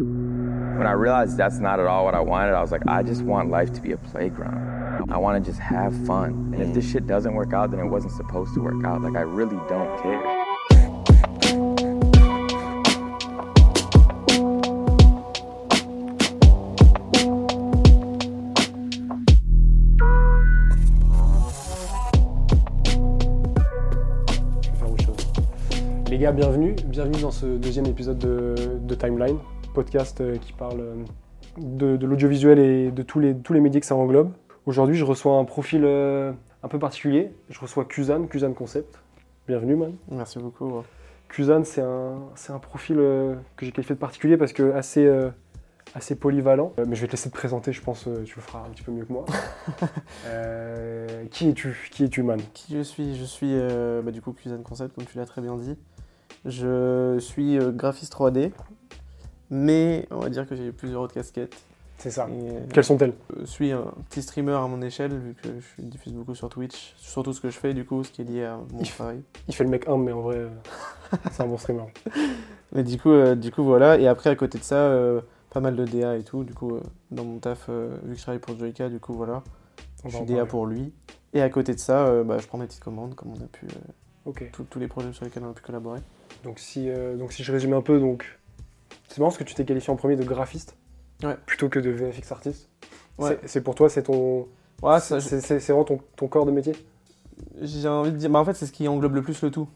When I realized that's not at all what I wanted, I was like, I just want life to be a playground. I want to just have fun. And if this shit doesn't work out, then it wasn't supposed to work out. Like, I really don't care. Les gars, bienvenue. Bienvenue dans ce deuxième épisode de, de Timeline, podcast euh, qui parle euh, de, de l'audiovisuel et de tous les, tous les médias que ça englobe. Aujourd'hui, je reçois un profil euh, un peu particulier. Je reçois Kuzan, Kuzan Concept. Bienvenue, man. Merci beaucoup. Kuzan, c'est un, c'est un profil que j'ai qualifié de particulier parce que assez, assez polyvalent. Mais je vais te laisser te présenter, je pense que tu le feras un petit peu mieux que moi. Euh, qui es-tu? Qui es-tu, man? Qui je suis? Je suis euh, bah, du coup Cuisine Concept, comme tu l'as très bien dit. Je suis graphiste 3D, mais on va dire que j'ai plusieurs autres casquettes. C'est ça. Et, euh, Quelles sont-elles? je suis un petit streamer à mon échelle, vu que je diffuse beaucoup sur Twitch, sur tout ce que je fais, du coup, ce qui est lié à mon Il travail. Il fait le mec humble, mais en vrai, euh, c'est un bon streamer. Mais du coup, euh, du coup, voilà. Et après, à côté de ça, euh, pas mal de DA et tout. Du coup, euh, dans mon taf, euh, vu que je travaille pour Joyka, du coup, voilà. On Je suis DA parler. pour lui. Et à côté de ça, euh, bah, je prends mes petites commandes, comme on a pu, euh, Ok. tous- les projets sur lesquels on a pu collaborer. Donc si, euh, donc si je résume un peu, donc c'est marrant parce que tu t'es qualifié en premier de graphiste Ouais. plutôt que de VFX artiste. Ouais. C'est- pour toi, c'est ton, Ouais, c'est vraiment ton, ton corps de métier? J'ai envie de dire, bah en fait, c'est ce qui englobe le plus le tout.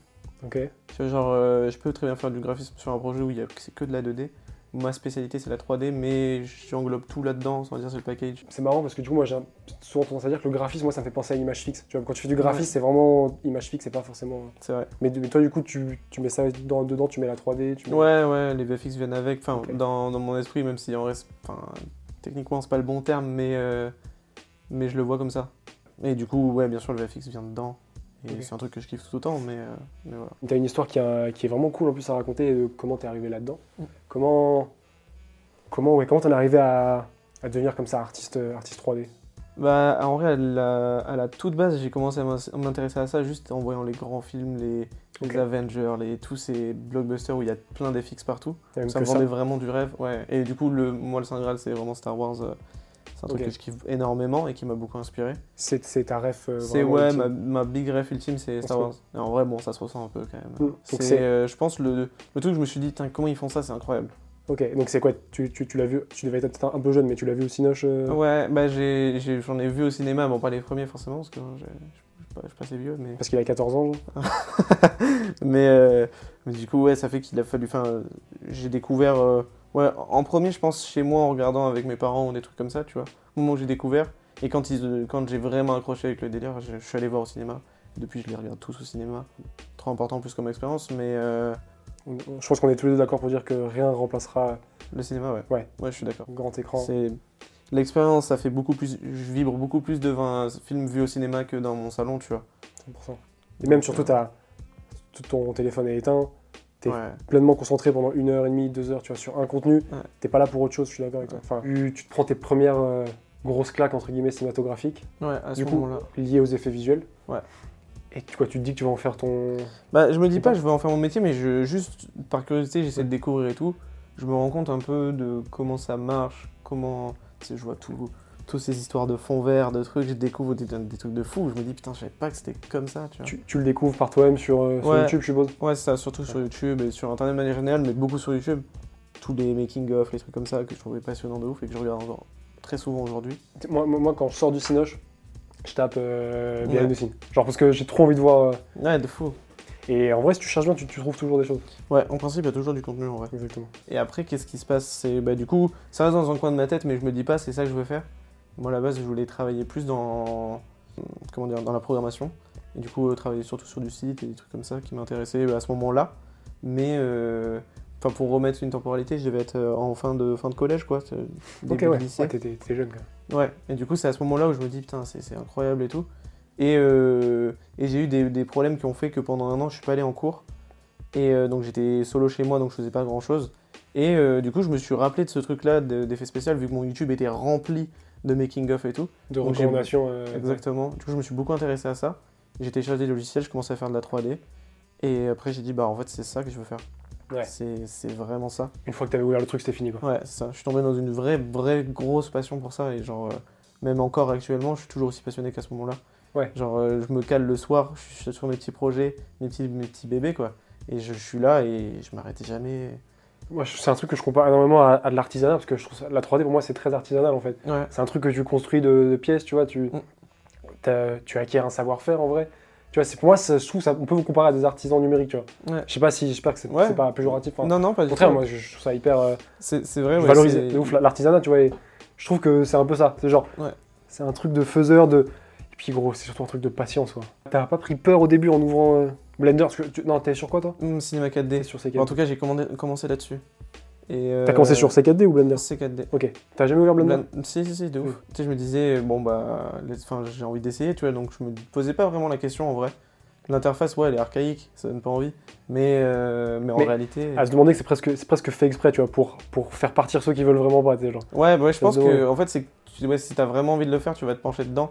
Ok. Genre, euh, je peux très bien faire du graphisme sur un projet où il y a c'est que de la 2D. Ma spécialité, c'est la 3D, mais j'englobe tout là-dedans, sans dire c'est le package. C'est marrant parce que du coup, moi j'ai souvent tendance à dire que le graphisme, moi ça me fait penser à l'image fixe. Tu vois, quand tu fais du graphisme, Ouais. c'est vraiment image fixe, c'est pas forcément. C'est vrai. Mais, mais toi, du coup, tu, tu mets ça dans- dedans, tu mets la 3D. Tu mets- Ouais, ouais, les VFX viennent avec. Enfin, dans mon esprit, même si en reste. Enfin, techniquement, c'est pas le bon terme, mais, euh, mais je le vois comme ça. Et du coup, ouais, bien sûr, le VFX vient dedans. Et c'est un truc que je kiffe tout autant, mais, euh, mais voilà. T'as une histoire qui, a- qui est vraiment cool en plus à raconter de comment t'es arrivé là-dedans. Mm. Comment, comment, ouais, comment t'en es arrivé à, à devenir comme ça artiste, euh, artiste 3D Bah, en vrai, à la, à la toute base, j'ai commencé à m'in- à m'intéresser à ça juste en voyant les grands films, les. Avengers, les, tous ces blockbusters où il y a plein d'FX partout. Ça me vendait vraiment du rêve. Ouais. Et du coup, le, moi, le Saint Graal, c'est vraiment Star Wars. euh, C'est un truc Ok. que je kiffe énormément et qui m'a beaucoup inspiré. C'est ta ref. euh, c'est ouais, ma, ma big ref ultime, c'est Star Wars. Et en vrai, bon, ça se ressent un peu quand même. Mm. C'est, euh, je pense, le, le truc que je me suis dit, comment ils font ça, c'est incroyable. Ok, donc c'est quoi tu, tu, tu l'as vu Tu devais être un peu jeune, mais tu l'as vu au Cinoche euh, Ouais, bah j'en ai vu au cinéma, bon, pas les premiers forcément, parce que je suis pas- assez vieux, mais. Parce qu'il a 14 ans, genre mais, euh, mais du coup, ouais, ça fait qu'il a fallu. Enfin, j'ai découvert. Ouais, en premier, je pense chez moi en regardant avec mes parents ou des trucs comme ça, tu vois. Au moment où j'ai découvert. Et quand, ils, euh, quand j'ai vraiment accroché avec le délire, je, je suis allé voir au cinéma. Depuis, je les regarde tous au cinéma. Trop important plus comme expérience, mais euh, Je pense qu'on est tous les deux d'accord pour dire que rien remplacera le cinéma, ouais. Ouais. Ouais, je suis d'accord. grand écran. C'est. L'expérience, ça fait beaucoup plus. Je vibre beaucoup plus devant un film vu au cinéma que dans mon salon, tu vois. 100%. Et même surtout, t'as- tout ton téléphone est éteint, T'es- Ouais. pleinement concentré pendant une heure et demie, deux heures, tu vois, sur un contenu. Ouais. T'es pas là pour autre chose, je suis d'accord avec toi. Enfin, tu, tu te prends tes premières euh, grosses claques entre guillemets cinématographiques Ouais, à ce Du coup, liées aux effets visuels. Ouais. Et tu, quoi, tu te dis que tu vas en faire ton. Bah, je me dis pas, pas- je vais en faire mon métier, mais je, juste par curiosité, j'essaie de découvrir et tout. Je me rends compte un peu de comment ça marche, comment. Tu sais, je vois tout, toutes ces histoires de fond vert, de trucs, je découvre des, des trucs de fou. Je me dis, putain, je savais pas que c'était comme ça, tu vois. Tu, tu le découvres par toi-même sur, euh, sur Ouais. YouTube, je suppose. Ouais, c'est ça, surtout sur YouTube et sur internet de manière générale, mais beaucoup sur YouTube. Tous les making-of, les trucs comme ça que je trouvais passionnants de ouf et que je regarde encore très souvent aujourd'hui. Moi, moi, moi, quand je sors du Cinoche, je tape euh, behind Ouais. the scene. Genre parce que j'ai trop envie de voir. euh, Ouais, de fou. Et en vrai, si tu cherches bien, tu, tu trouves toujours des choses. Ouais, en principe, il y a toujours du contenu en vrai. Exactement. Et après, qu'est-ce qui se passe? C'est bah, du coup, ça reste dans un coin de ma tête, mais je me dis pas, c'est ça que je veux faire. Moi, à la base, je voulais travailler plus dans, comment dire, dans la programmation. Et du coup, euh, travailler surtout sur du site et des trucs comme ça qui m'intéressaient euh, à ce moment-là. Mais, euh, pour remettre une temporalité, je devais être en fin de, fin de collège, quoi. Début Ok, de ouais. lycée. Ouais, t'étais jeune quand même. Ouais, et du coup, c'est à ce moment-là où je me dis, putain, c'est incroyable et tout. Et, euh, et j'ai eu des, des problèmes qui ont fait que pendant un an, je suis pas allé en cours. Et euh, donc, j'étais solo chez moi, donc je faisais pas grand-chose. Et euh, du coup, je me suis rappelé de ce truc-là de- d'effet spécial, vu que mon YouTube était rempli de making-of et tout. De Donc, recommandations. euh, Exactement. Du coup, je me suis beaucoup intéressé à ça. J'ai téléchargé des logiciels, je commençais à faire de la 3D. Et après, j'ai dit, bah, en fait, c'est ça que je veux faire. Ouais. C'est vraiment ça. Une fois que t'avais ouvert le truc, c'était fini quoi. Ouais, c'est ça. Je suis tombé dans une vraie, vraie grosse passion pour ça. Et genre, euh, même encore actuellement, je suis toujours aussi passionné qu'à ce moment-là. Ouais. Genre, euh, je me cale le soir, je suis sur mes petits projets, mes petits, mes petits bébés, quoi. Et je, je suis là et je m'arrêtais jamais. Moi, c'est un truc que je compare énormément à, à de l'artisanat parce que je trouve ça- la 3D pour moi c'est très artisanal en fait. Ouais. C'est un truc que tu construis de, de pièces, tu vois, tu, Mm. tu acquiers un savoir-faire en vrai. Tu vois, c'est pour moi, ça, je trouve ça, on peut vous comparer à des artisans numériques, tu vois. Ouais. Je sais pas si, j'espère que c'est Ouais. pas péjoratif. enfin, Non, non, pas au du contraire, tout. moi, je, je trouve ça hyper euh, C'est vrai, ouais, valorisé. c'est- ouf, l'artisanat, tu vois. et je trouve que c'est un peu ça. C'est genre, c'est un truc de faiseur de. Et puis gros, c'est surtout un truc de patience, quoi. T'as pas pris peur au début en ouvrant euh, Blender parce que tu- Non, t'es sur quoi toi Cinéma T'es 4D. sur C4D. En tout cas, j'ai commandé- commencé là-dessus. Et, euh, T'as commencé sur C4D ou Blender C4D. Ok. T'as jamais ouvert Blender Blend- Si, si, si, de ouf. Mm. Tu sais, je me disais, bon, bah, les- enfin, j'ai envie d'essayer, tu vois, donc je me posais pas vraiment la question en vrai. L'interface, ouais, elle est archaïque, ça donne pas envie. Mais, euh, mais en Mais- réalité. À se demander que c'est presque, c'est presque fait exprès, tu vois, pour, pour faire partir ceux qui veulent vraiment pas, tu sais, genre. Ouais, bah ouais, je Ça pense se que, en fait, c'est que tu- ouais, si t'as vraiment envie de le faire, tu vas te pencher dedans.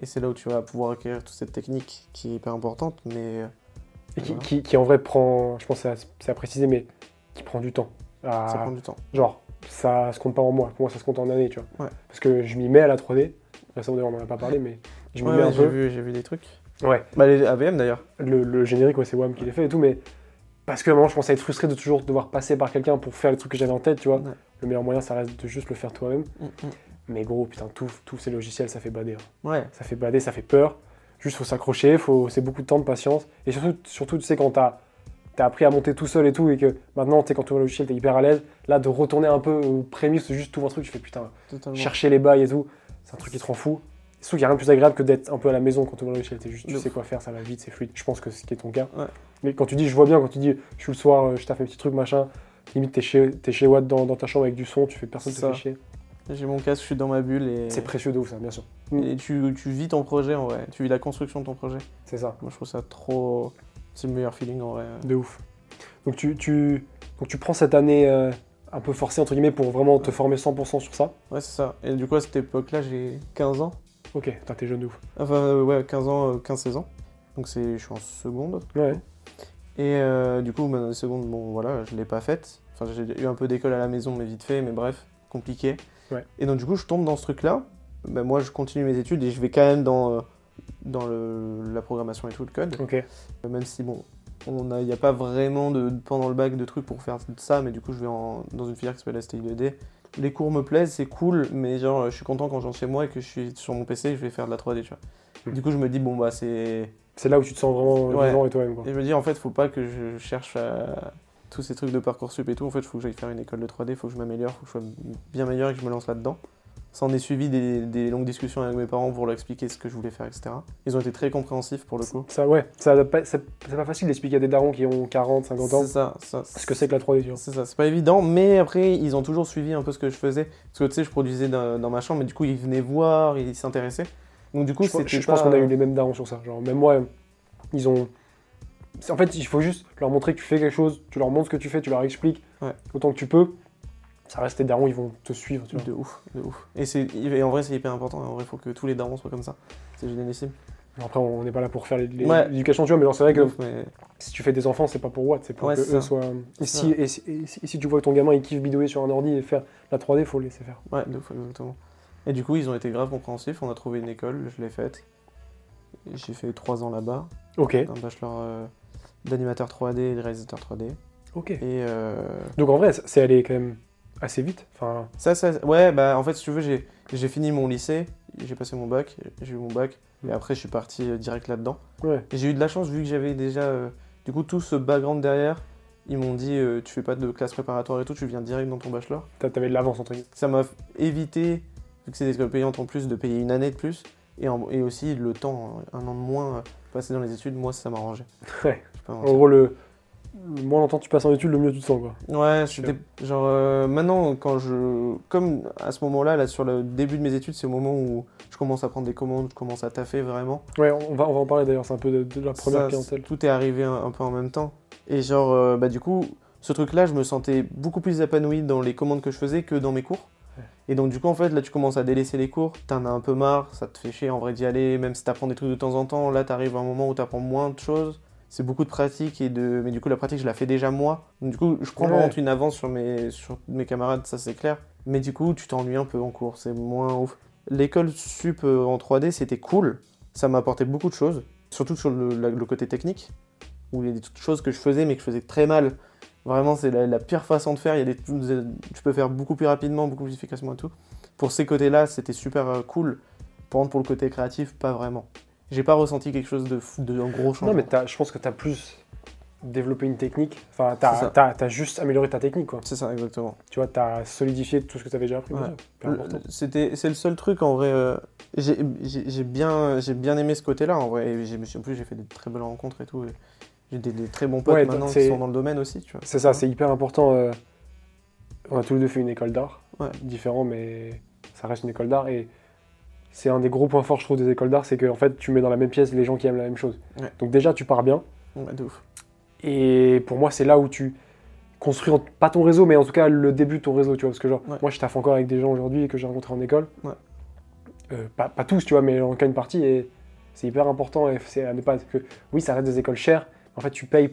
Et c'est là où tu vas pouvoir acquérir toute cette technique qui est hyper importante, mais. Et qui, Voilà. qui, qui, en vrai prend, je pense que c'est à, préciser, mais qui prend du temps. À- ça prend du temps. Genre, ça se compte pas en mois, pour moi ça se compte en années, tu vois. Ouais. Parce que je m'y mets à la 3D. Récemment on en a pas parlé, mais je m'y Ouais, mets ouais, un j'ai peu. vu, j'ai vu des trucs. Ouais. Bah, les AVM d'ailleurs. Le, le générique, ouais, c'est WAM qui l'a fait et tout, mais parce que à un moment je à être frustré de toujours devoir passer par quelqu'un pour faire les trucs que j'avais en tête, tu vois. Le meilleur moyen ça reste de juste le faire toi-même. Mm, mm. Mais gros, putain, tout- tous ces logiciels ça fait bader. hein. Ouais. Ça fait bader, ça fait peur. Juste faut s'accrocher, faut... c'est beaucoup de temps, de patience. Et surtout, surtout tu sais, quand t'as as appris à monter tout seul et tout, et que maintenant, tu sais, quand tu ouvres le logiciel, t'es hyper à l'aise. Là, de retourner un peu aux prémices, juste tout un truc, tu fais putain, Totalement. chercher les bails et tout, c'est un truc qui te rend fou. Surtout qu'il n'y a rien de plus agréable que d'être un peu à la maison quand tu ouvres le logiciel. T'es juste, tu sais quoi faire, ça va vite, c'est fluide. Je pense que c'est ce qui est ton cas. Ouais. Mais quand tu dis, je vois bien, quand tu dis, je suis le soir, euh, je taffe mes petits trucs, machin, limite, t'es chez, t'es chez Watt dans, dans ta chambre avec du son, tu fais personne te fait chier. J'ai mon casque, je suis dans ma bulle et. C'est précieux de ouf, ça, bien sûr. Et tu, tu vis ton projet en vrai. Tu vis la construction de ton projet. C'est ça. Moi, je trouve ça trop. C'est le meilleur feeling en vrai. De ouf. Donc tu, tu, donc tu prends cette année euh, un peu forcée, entre guillemets, pour vraiment te former 100% sur ça? Ouais, c'est ça. Et du coup, à cette époque-là, j'ai 15 ans. Ok, t'es jeune de ouf. Enfin, euh, ouais, 15 ans, euh, 15-16 ans. Donc, je suis en seconde. Ouais. Et euh, du coup, ma seconde, bon, voilà, je l'ai pas faite. Enfin, j'ai eu un peu d'école à la maison, mais vite fait, mais bref, compliqué. Ouais. Et donc, du coup, je tombe dans ce truc-là. Ben, moi, je continue mes études et je vais quand même dans, euh, dans le, la programmation et tout, le code. Euh, Même si, bon, il n'y a pas vraiment de, pendant le bac de trucs pour faire ça, mais du coup, je vais en- dans une filière qui s'appelle STI2D. Les cours me plaisent, c'est cool, mais genre, je suis content quand je rentre chez moi et que je suis sur mon PC, je vais faire de la 3D, tu vois. Hmm. Du coup, je me dis, bon, bah, c'est. C'est là où tu te sens vraiment Ouais. vivant et toi-même. quoi. Et je me dis, en fait, faut pas que je cherche à- tous ces trucs de Parcoursup et tout. En fait, il faut que j'aille faire une école de 3D, il faut que je m'améliore, il faut que je sois bien meilleur et que je me lance là-dedans. Ça en est suivi des, des longues discussions avec mes parents pour leur expliquer ce que je voulais faire, etc. Ils ont été très compréhensifs pour le coup. Ça, ouais, ça, c'est pas facile d'expliquer à des darons qui ont 40, 50 ans C'est ça, ça. ce que c'est que la 3D, tu vois. C'est ça, c'est pas évident, mais après, ils ont toujours suivi un peu ce que je faisais. Parce que tu sais, je produisais dans, dans ma chambre, mais du coup, ils venaient voir, ils s'intéressaient. Donc, du coup, Je, pense- c'était je pense pas- qu'on a eu les mêmes darons sur ça. Genre, même moi, ils ont. En fait, il faut juste leur montrer que tu fais quelque chose, tu leur montres ce que tu fais, tu leur expliques Ouais. autant que tu peux. Ça reste tes darons, ils vont te suivre, tu vois. De ouf, de ouf. Et, et en vrai, c'est hyper important. En vrai, il faut que tous les darons soient comme ça. C'est génialissime. Après, on n'est pas là pour faire les- les- Ouais. l'éducation, tu vois, mais c'est vrai que De ouf, mais... si tu fais des enfants, c'est pas pour what, c'est pour Ouais, que eux ça. soient. Et si, et, si, et tu vois que ton gamin il kiffe bidouiller sur un ordi et faire la 3D, faut le laisser faire. Ouais, de ouf, exactement. Et du coup, ils ont été grave compréhensifs. On a trouvé une école, je l'ai faite. J'ai fait trois ans là-bas, Ok. un bachelor euh, d'animateur 3D et de réalisateur 3D. Ok. Et euh, Donc en vrai, c'est allé quand même assez vite. Enfin, ça, ça, ouais, bah en fait, si tu veux, j'ai fini mon lycée, j'ai passé mon bac, j'ai eu mon bac, et après, je suis parti euh, direct là-dedans. ouais. J'ai eu de la chance vu que j'avais déjà, euh, du coup, tout ce background derrière. Ils m'ont dit, euh, tu fais pas de classe préparatoire et tout, tu viens direct dans ton bachelor. T'a- T'avais de l'avance entre guillemets. Ça m'a évité, vu que c'est des écoles payantes en plus, de payer une année de plus. Et, en- et aussi le temps, un an de moins passé dans les études, moi ça m'arrangeait. Ouais. En gros, le, le moins longtemps tu passes en études, le mieux tu te sens, quoi. Ouais, c'était genre euh, maintenant quand je comme à ce moment-là là sur le début de mes études, c'est au moment où je commence à prendre des commandes, je commence à taffer vraiment. Ouais, on va, on va en parler d'ailleurs, c'est un peu de, de la première Ça, clientèle. Tout est arrivé un, un peu en même temps. Et genre euh, bah du coup, ce truc-là, je me sentais beaucoup plus épanoui dans les commandes que je faisais que dans mes cours. Et donc du coup en fait là tu commences à délaisser les cours, t'en as un peu marre, ça te fait chier en vrai d'y aller, même si t'apprends des trucs de temps en temps, là t'arrives à un moment où t'apprends moins de choses, c'est beaucoup de pratique et de. Mais du coup, la pratique, je la fais déjà moi. Donc, du coup, je prends Ouais. une avance sur mes, sur mes camarades, ça c'est clair. Mais du coup, tu t'ennuies un peu en cours, c'est moins ouf. L'école sup euh, en 3D, c'était cool. Ça m'a apporté beaucoup de choses, surtout sur le, la- le côté technique, où il y a des choses que je faisais, mais que je faisais très mal. Vraiment, c'est la, la pire façon de faire. Il y a des, tu peux faire beaucoup plus rapidement, beaucoup plus efficacement et tout. Pour ces côtés-là, c'était super euh, cool. Par contre, pour le côté créatif, pas vraiment. J'ai pas ressenti quelque chose de, de un gros changement. Non, mais je pense que tu as plus développé une technique. Enfin, tu as, juste amélioré ta technique, quoi. C'est ça, exactement. Tu vois, tu as solidifié tout ce que tu avais déjà appris. C'était, c'est le seul truc en vrai. euh, j'ai, bien, j'ai bien aimé ce côté-là en vrai. Et en plus, j'ai fait des très belles rencontres et tout. j'ai des, des très bons potes Ouais, maintenant qui sont dans le domaine aussi, tu vois. C'est ça, c'est hyper important. euh, On a tous les deux fait une école d'art. Ouais. Différent, mais ça reste une école d'art. Et c'est un des gros points forts, je trouve, des écoles d'art, c'est que en fait, tu mets dans la même pièce les gens qui aiment la même chose. Ouais. Donc déjà, tu pars bien. Ouais, de ouf. Et pour moi, c'est là où tu construis, en- pas ton réseau, mais en tout cas le début de ton réseau, tu vois. Parce que genre, Ouais. moi, je taffe encore avec des gens aujourd'hui que j'ai rencontrés en école. Euh, pas, pas tous, tu vois, mais en cas une partie. Et c'est hyper important. Et c'est à ne pas. Que, oui, ça reste des écoles chères. En fait, tu payes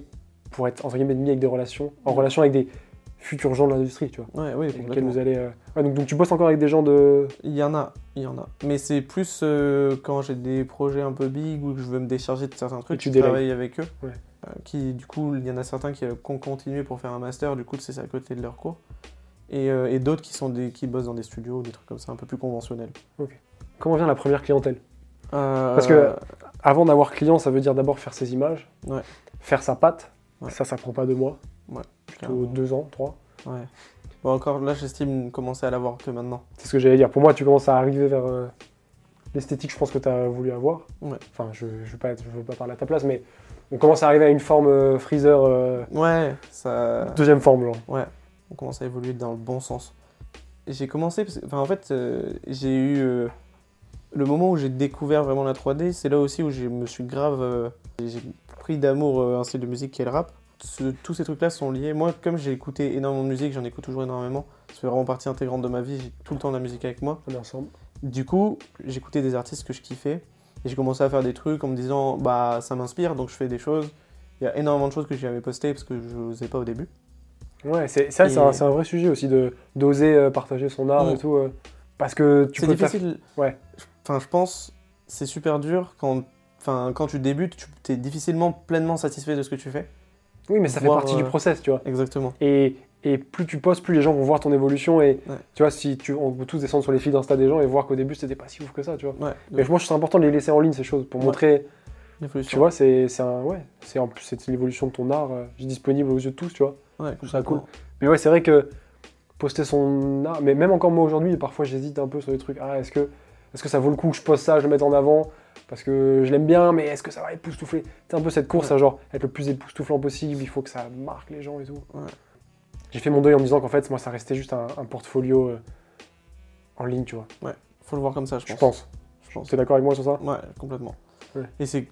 pour être, entre guillemets, mis avec des relations, en relation avec des futurs gens de l'industrie, tu vois. Ouais, oui, complètement. vous allez. euh, ouais, donc, donc tu bosses encore avec des gens de. Il y en a, il y en a. Mais c'est plus euh, quand j'ai des projets un peu big ou que je veux me décharger de certains trucs, tu je travaille avec eux. Ouais. Euh, qui, du coup, il y en a certains qui, euh, qui ont continué pour faire un master, du coup, c'est à côté de leur cours. Et, euh, et d'autres qui, sont des, qui bossent dans des studios ou des trucs comme ça, un peu plus conventionnels. Comment vient la première clientèle? Euh, Parce que avant d'avoir client, ça veut dire d'abord faire ses images, Ouais. faire sa patte. Ouais. Ça, ça prend pas deux mois, plutôt deux ans, trois. Ouais. Bon, encore là, j'estime commencer à l'avoir que maintenant. C'est ce que j'allais dire. Pour moi, tu commences à arriver vers euh, l'esthétique, je pense que tu as voulu avoir. Ouais. Enfin, je ne pas je veux pas parler à ta place, mais on commence à arriver à une forme euh, freezer, euh, Ouais, ça. deuxième forme, genre. Ouais, on commence à évoluer dans le bon sens. J'ai commencé, parce que- enfin en fait, euh, j'ai eu le moment où j'ai découvert vraiment la 3D, c'est là aussi où je me suis grave, j'ai pris d'amour un style de musique qui est le rap. Ce- tous ces trucs-là sont liés. Moi, comme j'ai écouté énormément de musique, j'en écoute toujours énormément. Fait vraiment partie intégrante de ma vie. J'ai tout le temps de la musique avec moi. On est ensemble. Du coup, j'écoutais des artistes que je kiffais et j'ai commencé à faire des trucs en me disant bah ça m'inspire donc je fais des choses. Il y a énormément de choses que j'ai jamais postées parce que je n'osais pas au début. Ouais, c'est ça, c'est un, c'est un vrai sujet aussi de d'oser euh, partager son art Mm. et tout. euh, parce que tu C'est peux faire- difficile. Ouais. Enfin, je pense, c'est super dur quand, enfin, quand tu débutes, tu es difficilement pleinement satisfait de ce que tu fais. Oui, mais ça fait partie du euh, process, tu vois. Exactement. Et, et plus tu postes, plus les gens vont voir ton évolution. Et Ouais. tu vois, si tu, on peut tous descendre sur les fils d'Insta des gens et voir qu'au début, c'était pas si ouf que ça, tu vois. Ouais. Mais moi, je trouve c'est important de les laisser en ligne, ces choses, pour Ouais. montrer, l'évolution. tu vois, c'est c'est un, ouais, c'est en plus, c'est l'évolution de ton art, euh, disponible aux yeux de tous, tu vois. Ouais, ça complètement. Mais ouais, c'est vrai que poster son art, mais même encore moi aujourd'hui, parfois j'hésite un peu sur les trucs. Ah, est-ce que, est que ça vaut le coup que je poste ça, je le mette en avant? Parce que je l'aime bien, mais est-ce que ça va époustoufler? C'est un peu cette course Ouais. à genre être le plus époustouflant possible, il faut que ça marque les gens et tout. Ouais. J'ai fait mon deuil en me disant qu'en fait, moi, ça restait juste un, un portfolio euh, en ligne, tu vois. Faut le voir comme ça, je Je pense. pense. Je pense. Tu es d'accord avec moi sur ça? Ouais, complètement. Ouais. Et c'est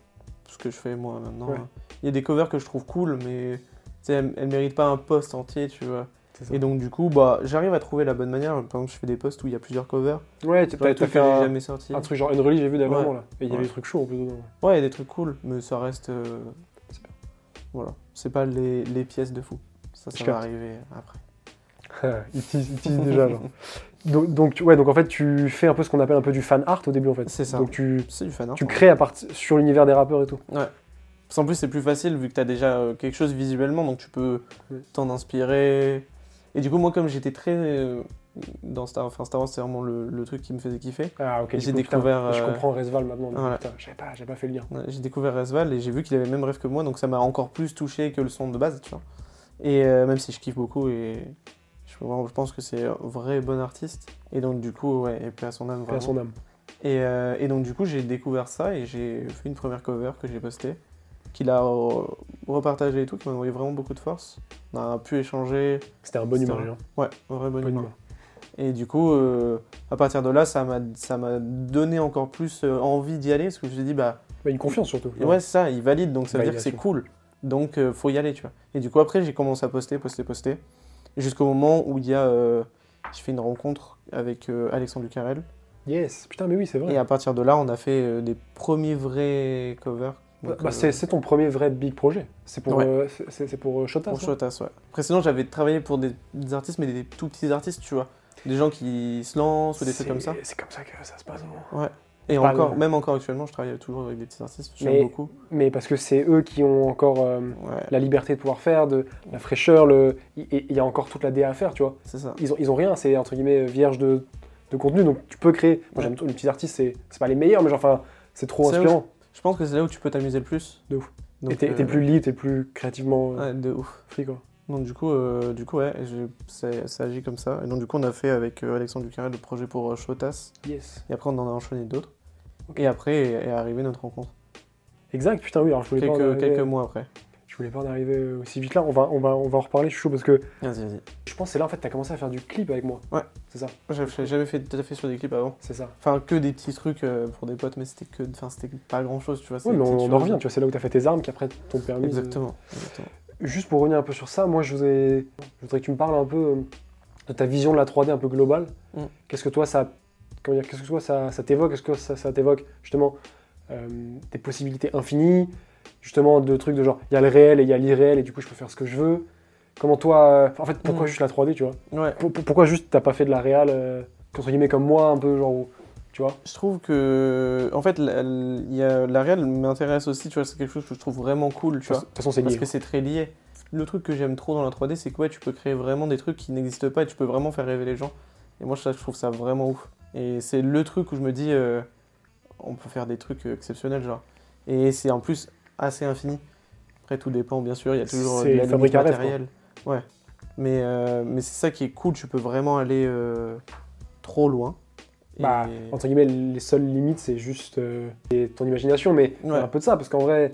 ce que je fais moi maintenant. Ouais. Il y a des covers que je trouve cool, mais elles, elles méritent pas un post entier, tu vois. Et donc du coup, bah, j'arrive à trouver la bonne manière. Par exemple, je fais des posts où il y a plusieurs covers. Ouais, tu Plein de as, trucs fait que un, jamais sortis. un truc genre Unreal, j'ai vu Ouais. là. Et il y avait Ouais. des trucs chauds en plus dedans. Ouais, il y a des trucs cool, mais ça reste. euh. Voilà. C'est pas les, les pièces de fou. Ça, Je ça va capte. arriver après. il tease, déjà, genre. Donc, ouais, donc en fait, tu fais un peu ce qu'on appelle un peu du fan art au début en fait. C'est ça. Donc tu, du fan art. tu crées à partir sur l'univers des rappeurs et tout. Parce qu'en plus, c'est plus facile vu que tu as déjà euh, quelque chose visuellement, donc tu peux Ouais. t'en inspirer. Et du coup, moi, comme j'étais très. euh, dans Star, enfin, Star Wars, c'est vraiment le, le truc qui me faisait kiffer. Ah ok. J'ai putain, découvert, Je euh, comprends Resval maintenant. voilà. j'avais pas, pas fait le lien. J'ai découvert Resval et j'ai vu qu'il avait le même rêve que moi, donc ça m'a encore plus touché que le son de base, tu vois. Et euh, même si je kiffe beaucoup et je, pense que c'est un vrai bon artiste. Et donc, du coup, ouais, et paix à son âme. Paix à son âme. Et, euh, et donc du coup j'ai découvert ça et j'ai fait une première cover que j'ai postée, qu'il a re- repartagé et tout, qui m'a envoyé vraiment beaucoup de force. On a pu échanger, C'était un bon humeur. un- ouais, un vrai bon Bonne humeur. humeur. Et du coup, euh, à partir de là, ça m'a donné encore plus euh, envie d'y aller, parce que je me suis dit, bah Bah, une confiance surtout. ouais, c'est ça, il valide, donc ça veut dire que c'est cool. Donc euh, faut y aller, tu vois. Et du coup après j'ai commencé à poster, poster, poster, jusqu'au moment où il y a, euh, j'ai fait une rencontre avec Alexandre Ducarel. Yes. Putain, mais oui, c'est vrai. Et à partir de là, on a fait des premiers vrais covers, Bah, euh, c'est ton premier vrai big projet. C'est pour, Ouais. euh, c'est- c'est pour euh, Shotas, Pour Shotas, ouais. Après, sinon, j'avais travaillé pour des, des artistes, mais des tout petits artistes, tu vois. Des gens qui se lancent ou des trucs comme ça. C'est comme ça que ça se passe. hein. Ouais. Et Pas encore, même encore actuellement, je travaille toujours avec des petits artistes. J'aime Mais- beaucoup. Mais parce que c'est eux qui ont encore euh, Ouais, la liberté de pouvoir faire, de la fraîcheur, le... il y a encore toute la DA à faire, tu vois. c'est ça. Ils ont, ils ont rien, c'est entre guillemets vierge de, de contenu, donc tu peux créer. Moi Ouais. j'aime tous les petits artistes, c'est pas les meilleurs, mais genre, enfin, c'est trop inspirant. Je pense que c'est là où tu peux t'amuser le plus. De ouf. Donc, et t'es euh, t'es plus libre, t'es plus créativement euh, Ouais, de ouf. free, quoi. Donc du coup, euh, du coup ouais, ça, agit comme ça. Et donc du coup, on a fait avec euh, Alexandre Ducarel le projet pour Shotas. Yes. Et après, on en a enchaîné d'autres. Et après est, est arrivée notre rencontre. Exact, putain, oui, alors je voulais pas en quelques mois après. Je voulais pas en arriver aussi vite là, on va, on va, on va en reparler, je suis chaud parce que Vas-y, vas-y. je pense que c'est là en fait t'as commencé à faire du clip avec moi. Ouais. C'est ça, J'avais jamais fait tout à fait sur des clips avant. c'est ça. Enfin, que des petits trucs euh, pour des potes, mais c'était que, enfin, c'était pas grand chose, tu vois. Oui, mais on, en revient, tu vois, c'est là où t'as fait tes armes qui après t'ont permis. de- Exactement. Juste pour revenir un peu sur ça, moi je voudrais, je voudrais que tu me parles un peu euh, de ta vision de la 3D un peu globale. Mm. Qu'est-ce que toi ça, comment dire, qu'est-ce que toi ça, ça t'évoque Est-ce que ça, ça t'évoque justement euh, des possibilités infinies, justement de trucs de genre il y a le réel et il y a l'irréel et du coup je peux faire ce que je veux. Comment toi, euh, en fait pourquoi Mm. juste la 3D, tu vois? Ouais. Pour- pour- Pourquoi juste t'as pas fait de la réal euh, entre guillemets comme moi un peu genre, tu vois? Je trouve que, en fait, la, il y a, la réelle m'intéresse aussi, tu vois, c'est quelque chose que je trouve vraiment cool, tu De vois. toute façon c'est Parce lié. que c'est très lié. Le truc que j'aime trop dans la 3D, c'est que ouais, tu peux créer vraiment des trucs qui n'existent pas et tu peux vraiment faire rêver les gens. Et moi, ça, je trouve ça vraiment ouf. Et c'est le truc où je me dis, euh, on peut faire des trucs euh, exceptionnels, genre. Et c'est en plus assez infini. Après, tout dépend, bien sûr, il y a toujours de la limite matérielle. Ouais. Mais, euh, mais c'est ça qui est cool, tu peux vraiment aller euh, trop loin. Et- Bah, entre guillemets, les seules limites, c'est juste euh, et ton imagination, mais Ouais. un peu de ça, parce qu'en vrai,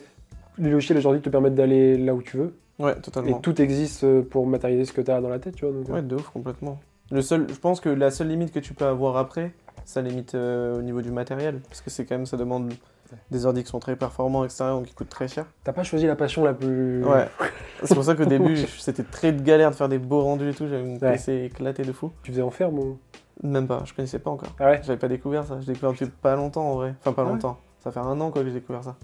les logiciels aujourd'hui te permettent d'aller là où tu veux, ouais, et totalement. tout existe euh, pour matérialiser ce que tu as dans la tête, tu vois. Donc, Ouais, de ouf, complètement. Le seul, je pense que la seule limite que tu peux avoir après, ça limite au niveau du matériel. Parce que c'est quand même, ça demande des ordi qui sont très performants, etc. donc qui coûtent très cher. T'as pas choisi la passion la plus. Ouais. C'est pour ça qu'au début, c'était très de galère de faire des beaux rendus et tout. J'avais une Ouais. PC éclatée de fou. Tu faisais en ferme ou? Même pas, je connaissais pas encore. Ah ouais J'avais pas découvert ça. J'ai découvert depuis pas longtemps en vrai. Enfin, pas Ah ouais longtemps. Ça fait un an quoi que j'ai découvert ça.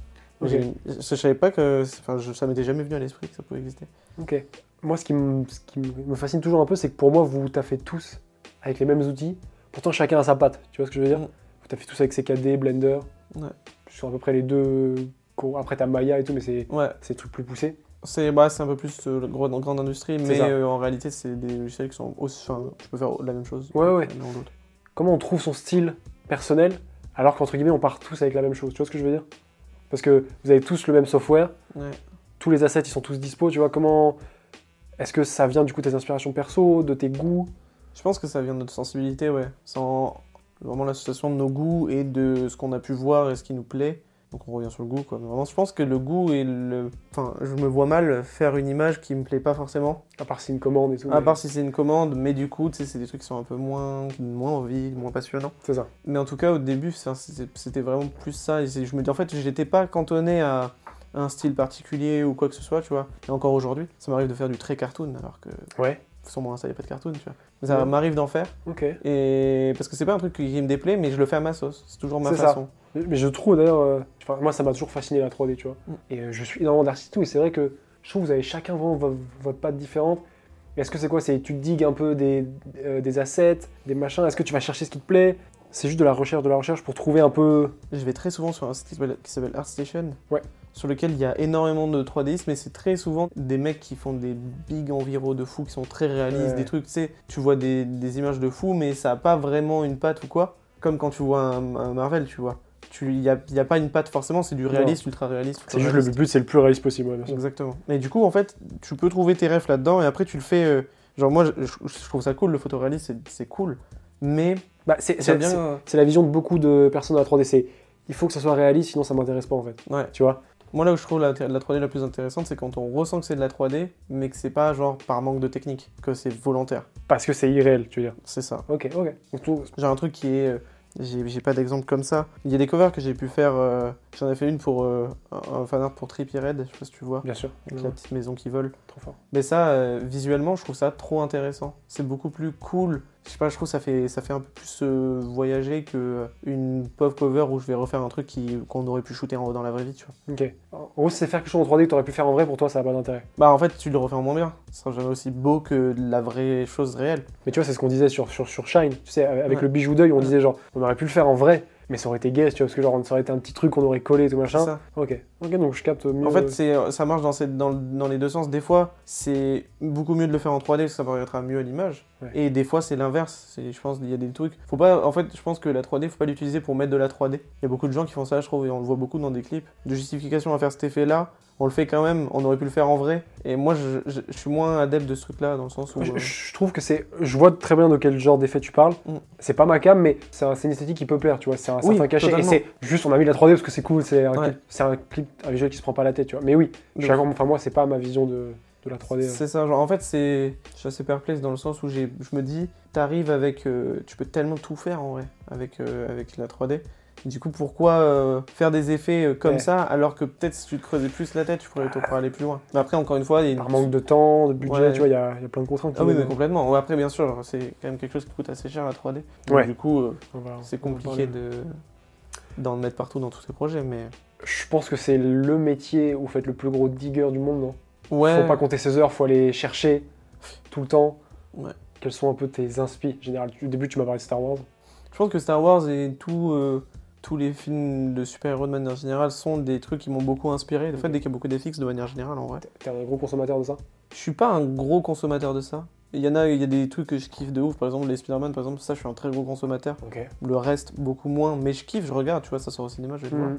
Je, savais pas que. Enfin, je- ça m'était jamais venu à l'esprit que ça pouvait exister. Ok. Moi, ce qui, me, ce qui me fascine toujours un peu, c'est que pour moi, vous taffez tous avec les mêmes outils. Pourtant, chacun a sa patte. Tu vois ce que je veux dire? Mm. Vous taffez tous avec CKD, Blender. Ouais. Sont à peu près les deux. co- Après, t'as Maya et tout, mais c'est Ouais, c'est des trucs plus poussés. c'est bah, c'est un peu plus euh, gros- grande industrie, mais euh, en réalité, c'est des logiciels qui sont aussi. Enfin, tu peux faire la même chose. Ouais, ouais. comment on trouve son style personnel alors qu'entre guillemets on part tous avec la même chose. Tu vois ce que je veux dire? Parce que vous avez tous le même software, Ouais. tous les assets ils sont tous dispo, tu vois comment est-ce que ça vient du coup de tes inspirations perso, de tes goûts? Je pense que ça vient de notre sensibilité, ouais. Sans vraiment l'association de nos goûts et de ce qu'on a pu voir et ce qui nous plaît. Donc on revient sur le goût, quoi. Mais vraiment, je pense que le goût et le. Enfin, je me vois mal faire une image qui me plaît pas forcément. À part si une commande et tout. À mais part si c'est une commande, mais du coup, tu sais, c'est des trucs qui sont un peu moins, moins envie, moins passionnants. C'est ça. Mais en tout cas, au début, c'était vraiment plus ça. Et c'est- je me dis, en fait, j'étais pas cantonné à un style particulier ou quoi que ce soit, tu vois. Et encore aujourd'hui, ça m'arrive de faire du très cartoon, alors que Ouais. Sur mon Insta, il n'y a pas de cartoon, tu vois. Ça Ouais. m'arrive d'en faire. Ok. Et parce que c'est pas un truc qui me déplaît, mais je le fais à ma sauce. C'est toujours ma ça. façon. Mais je trouve d'ailleurs, euh, moi ça m'a toujours fasciné la 3D, tu vois. Mm. Et euh, je suis énormément d'artistes et tout, et c'est vrai que je trouve que vous avez chacun vraiment vo- votre patte différente. Est-ce que c'est quoi? C'est tu digues un peu des, euh, des assets, des machins? Est-ce que tu vas chercher ce qui te plaît? C'est juste de la recherche, de la recherche pour trouver un peu. Je vais très souvent sur un site qui s'appelle ArtStation. Ouais. Sur lequel il y a énormément de 3Ds, mais c'est très souvent des mecs qui font des big enviros de fou, qui sont très réalistes, Ouais. des trucs, tu sais, tu vois des, des images de fou, mais ça a pas vraiment une patte ou quoi. Comme quand tu vois un, un Marvel, tu vois. Il n'y a, y a pas une patte forcément, c'est du réaliste, ultra réaliste. C'est juste le but, c'est le plus réaliste possible. ouais, bien sûr. Exactement. Mais du coup, en fait, tu peux trouver tes refs là-dedans et après tu le fais. euh, genre, moi, je, trouve ça cool, le photoréalisme, c'est- cool. Mais Bah, c'est bien. c'est la vision de beaucoup de personnes dans la 3D. C'est il faut que ça soit réaliste, sinon ça m'intéresse pas en fait. Ouais. Tu vois? Moi, là où je trouve la, la 3D la plus intéressante, c'est quand on ressent que c'est de la 3D, mais que c'est pas genre par manque de technique, que c'est volontaire. Parce que c'est irréel, tu veux dire. C'est ça. Ok, ok. J'ai un truc qui est. euh, J'ai pas d'exemple comme ça. Il y a des covers que j'ai pu faire. euh, J'en ai fait une pour euh, un un fanart pour Trippie Red, je sais pas si tu vois. bien sûr. Avec la petite maison qui vole. Trop fort. Mais ça, euh, visuellement, je trouve ça trop intéressant. C'est beaucoup plus cool. Je sais pas, je trouve que ça fait, ça fait un peu plus euh, voyager que euh, une pop cover où je vais refaire un truc qui- qu'on aurait pu shooter en- dans la vraie vie, tu vois. Ok. En gros, si c'est faire quelque chose en 3D que t'aurais pu faire en vrai, pour toi, ça n'a pas d'intérêt. Bah en fait, tu le refais en moins bien. Ça sera jamais aussi beau que la vraie chose réelle. Mais tu vois, c'est ce qu'on disait sur, sur, sur Shine. Tu sais, avec Ouais. le bijou d'œil, on Ouais. disait genre, on aurait pu le faire en vrai, mais ça aurait été gay, tu vois, parce que genre, ça aurait été un petit truc qu'on aurait collé et tout machin. ça. Ok. Ok, donc je capte mieux. En fait, c'est, ça marche dans, cette- dans, dans les deux sens. Des fois, c'est beaucoup mieux de le faire en 3D parce que ça paraîtra mieux à l'image. Ouais. Et des fois, c'est l'inverse. Je pense qu'il y a des trucs. Faut pas, en fait, je pense que la 3D, faut pas l'utiliser pour mettre de la 3D. Il y a beaucoup de gens qui font ça, je trouve, et on le voit beaucoup dans des clips. De justification à faire cet effet-là, on le fait quand même. On aurait pu le faire en vrai. Et moi, je, je- je suis moins adepte de ce truc-là, dans le sens où. Je, euh, je trouve que c'est. Je vois très bien de quel genre d'effet tu parles. Mm. C'est pas ma cam, mais c'est un- une esthétique qui peut plaire, tu vois. C'est un Oui, certain cachet. Et c'est juste, on a mis la 3D parce que c'est cool, c'est un, Ouais. clip, un clip, un visuel qui se prend pas la tête, tu vois. Mais oui, je suis enfin, moi, c'est pas ma vision de, de la 3D. C'est ça, genre en fait c'est. Je suis assez perplexe dans le sens où j'ai, je me dis, t'arrives avec. euh, tu peux tellement tout faire en vrai avec, euh, avec la 3D. Du coup, pourquoi euh, faire des effets comme Ouais. ça alors que peut-être si tu te creusais plus la tête, tu pourrais, pourrais aller plus loin. Mais après, encore une fois, il y a une. Par manque de temps, de budget, Ouais. tu vois, il y a, il y a plein de contraintes. Ah oui, mais complètement. Ouais, après, bien sûr, c'est quand même quelque chose qui coûte assez cher la 3D. Donc, Ouais. Du coup, c'est compliqué de d'en mettre partout dans tous ces projets, mais. Je pense que c'est le métier où vous faites le plus gros digger du monde, non? Ouais. Faut pas compter ses heures, faut aller chercher tout le temps. Ouais. Quels sont un peu tes inspi général Au début, tu m'as parlé de Star Wars. Je pense que Star Wars et tout, euh, tous les films de super-héros de manière générale sont des trucs qui m'ont beaucoup inspiré. En fait, dès qu'il y a beaucoup d'FX de manière générale, en vrai. T'es un gros consommateur de ça? Je suis pas un gros consommateur de ça. Il y en a, il y a des trucs que je kiffe de ouf. Par exemple, les Spider-Man, par exemple, ça, je suis un très gros consommateur. Le reste, beaucoup moins. Mais je kiffe, je regarde, tu vois, ça sort au cinéma, je vais le voir.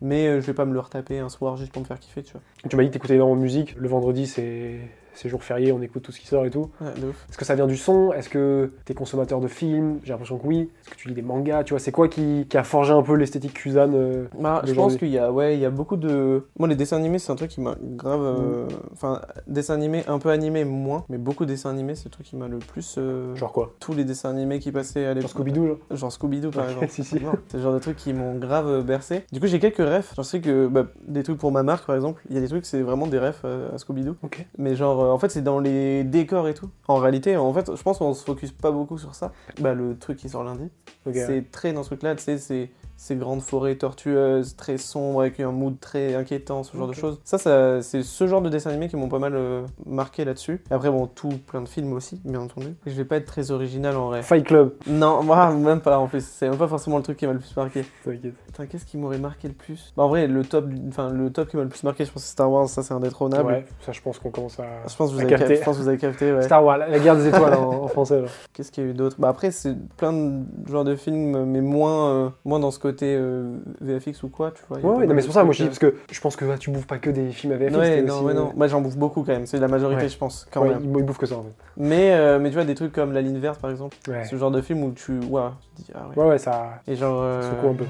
Mm, mm. Mais euh, je vais pas me le retaper un soir juste pour me faire kiffer, tu vois. Tu m'as dit que t'écoutais énormément de musique. Le vendredi, c'est c'est jour férié, on écoute tout ce qui sort et tout. Ouais. Est-ce que ça vient du son? Est-ce que t'es consommateur de films? J'ai l'impression que oui. Est-ce que tu lis des mangas? Tu vois, c'est quoi qui, qui a forgé un peu l'esthétique Kuzan euh, Bah, je pense qu'il y a, ouais, il y a beaucoup de. Moi, les dessins animés, c'est un truc qui m'a grave. euh, Enfin, dessins animés, un peu animés, moins. Mais beaucoup de dessins animés, c'est le truc qui m'a le plus. euh, Genre quoi? Tous les dessins animés qui passaient à l'époque. Genre Scooby-Doo, genre? Genre Scooby-Doo par exemple. si, si. Non, C'est le genre de trucs qui m'ont grave bercé. Du coup, j'ai quelques refs. J'en sais que bah, des trucs pour ma marque par exemple, il y a des trucs, c'est vraiment des refs euh, à Scooby-Doo. Mais genre, euh, en fait, c'est dans les décors et tout. En réalité, en fait, je pense qu'on se focus pas beaucoup sur ça. Bah, le truc qui sort lundi, c'est très dans ce truc-là, tu sais, c'est ces grandes forêts tortueuses, très sombres, avec un mood très inquiétant, ce genre de choses. Ça, ça c'est ce genre de dessin animé qui m'ont pas mal euh, marqué là-dessus. Et après, bon, tout plein de films aussi, bien entendu. Et je vais pas être très original en vrai. Fight Club. Non, moi, même pas en plus. C'est même pas forcément le truc qui m'a le plus marqué. T'inquiète. Putain, qu'est-ce qui m'aurait marqué le plus? Bah, En vrai, le top, enfin, le top qui m'a le plus marqué, je pense que c'est Star Wars, ça c'est indétrônable. Ouais, ça je pense qu'on commence à. Je pense que vous avez capté. Je pense que vous avez capté, ouais. Star Wars, la guerre des étoiles en, en français. Qu'est-ce qu'il y a eu d'autre? Bah après, c'est plein de genres de films, mais moins, euh, moins dans ce côté euh, VFX ou quoi, tu vois. Ouais, ouais, non, mais c'est pour ça, moi je dis, trucs, parce que je pense que ouais, tu bouffes pas que des films à VFX. euh, Ouais, non, aussi, ouais, euh, non. Moi j'en bouffe beaucoup quand même, c'est la majorité, Ouais. je pense, quand ouais, même. il, il bouffe que ça en fait. Mais, euh, mais tu vois, des trucs comme La ligne verte par exemple, Ouais, ce genre de film où tu. Ouah, tu dis, ah ouais. ouais, ouais ça Et genre. euh, secoue un peu.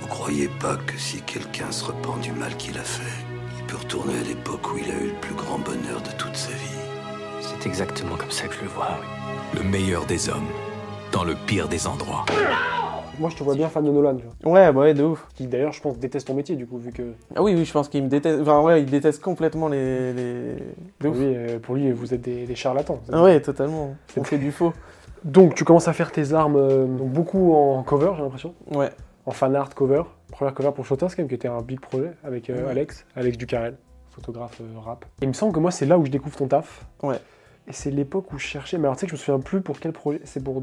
Vous croyez pas que si quelqu'un se repent du mal qu'il a fait, il peut retourner à l'époque où il a eu le plus grand bonheur de toute sa vie? C'est exactement comme ça que je le vois, oui. Le meilleur des hommes, dans le pire des endroits. Moi je te vois bien fan de Nolan, tu vois. Ouais, bah ouais, de ouf. Qui d'ailleurs, je pense, déteste ton métier du coup, vu que Ah oui, oui, je pense qu'il me déteste. Enfin, ouais, il déteste complètement les. les... De ouf. lui, euh, pour lui, vous êtes des, des charlatans. Ah ouais, totalement. On fait du faux. Donc tu commences à faire tes armes euh, donc, beaucoup en cover, j'ai l'impression. Ouais. En fan art cover. Première cover pour Shotas, quand même, qui était un big projet avec euh, Ouais. Alex, Alex Ducarel, photographe rap. Il me semble que moi, c'est là où je découvre ton taf. Ouais. Et c'est l'époque où je cherchais. Mais alors, tu sais que je me souviens plus pour quel projet. C'est pour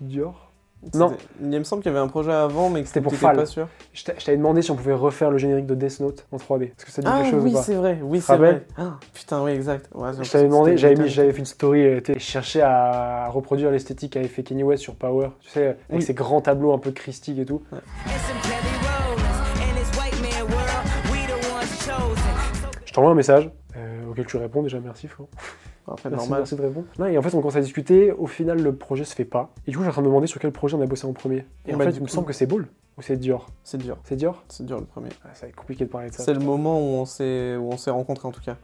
Dior Non. Il me semble qu'il y avait un projet avant, mais que C'était pour Fall. pas sûr. Je t'a- je t'avais demandé si on pouvait refaire le générique de Death Note en 3D. Est-ce que ça dit Ah quelque chose oui, ou pas c'est vrai. Oui, c'est vrai. Ah, putain, oui, exact. Ouais, Je t'avais demandé, j'avais mis, j'avais fait une story, euh, je cherchais à reproduire l'esthétique qu'avait fait Kanye West sur Power, tu sais, avec Oui. ses grands tableaux un peu christiques et tout. Je t'envoie un message euh, auquel tu réponds déjà, merci Flo. Après, Merci, normal. merci de répondre. Non, et en fait, on commence à discuter, au final, le projet se fait pas. Et du coup, j'ai en train de me demander sur quel projet on a bossé en premier. Et en Bah, fait, il me semble que c'est Ball ou c'est Dior. C'est dur. C'est Dior C'est dur le premier. ah, Ça va être compliqué de parler de ça. C'est le moment où on s'est où on s'est rencontrés en tout cas.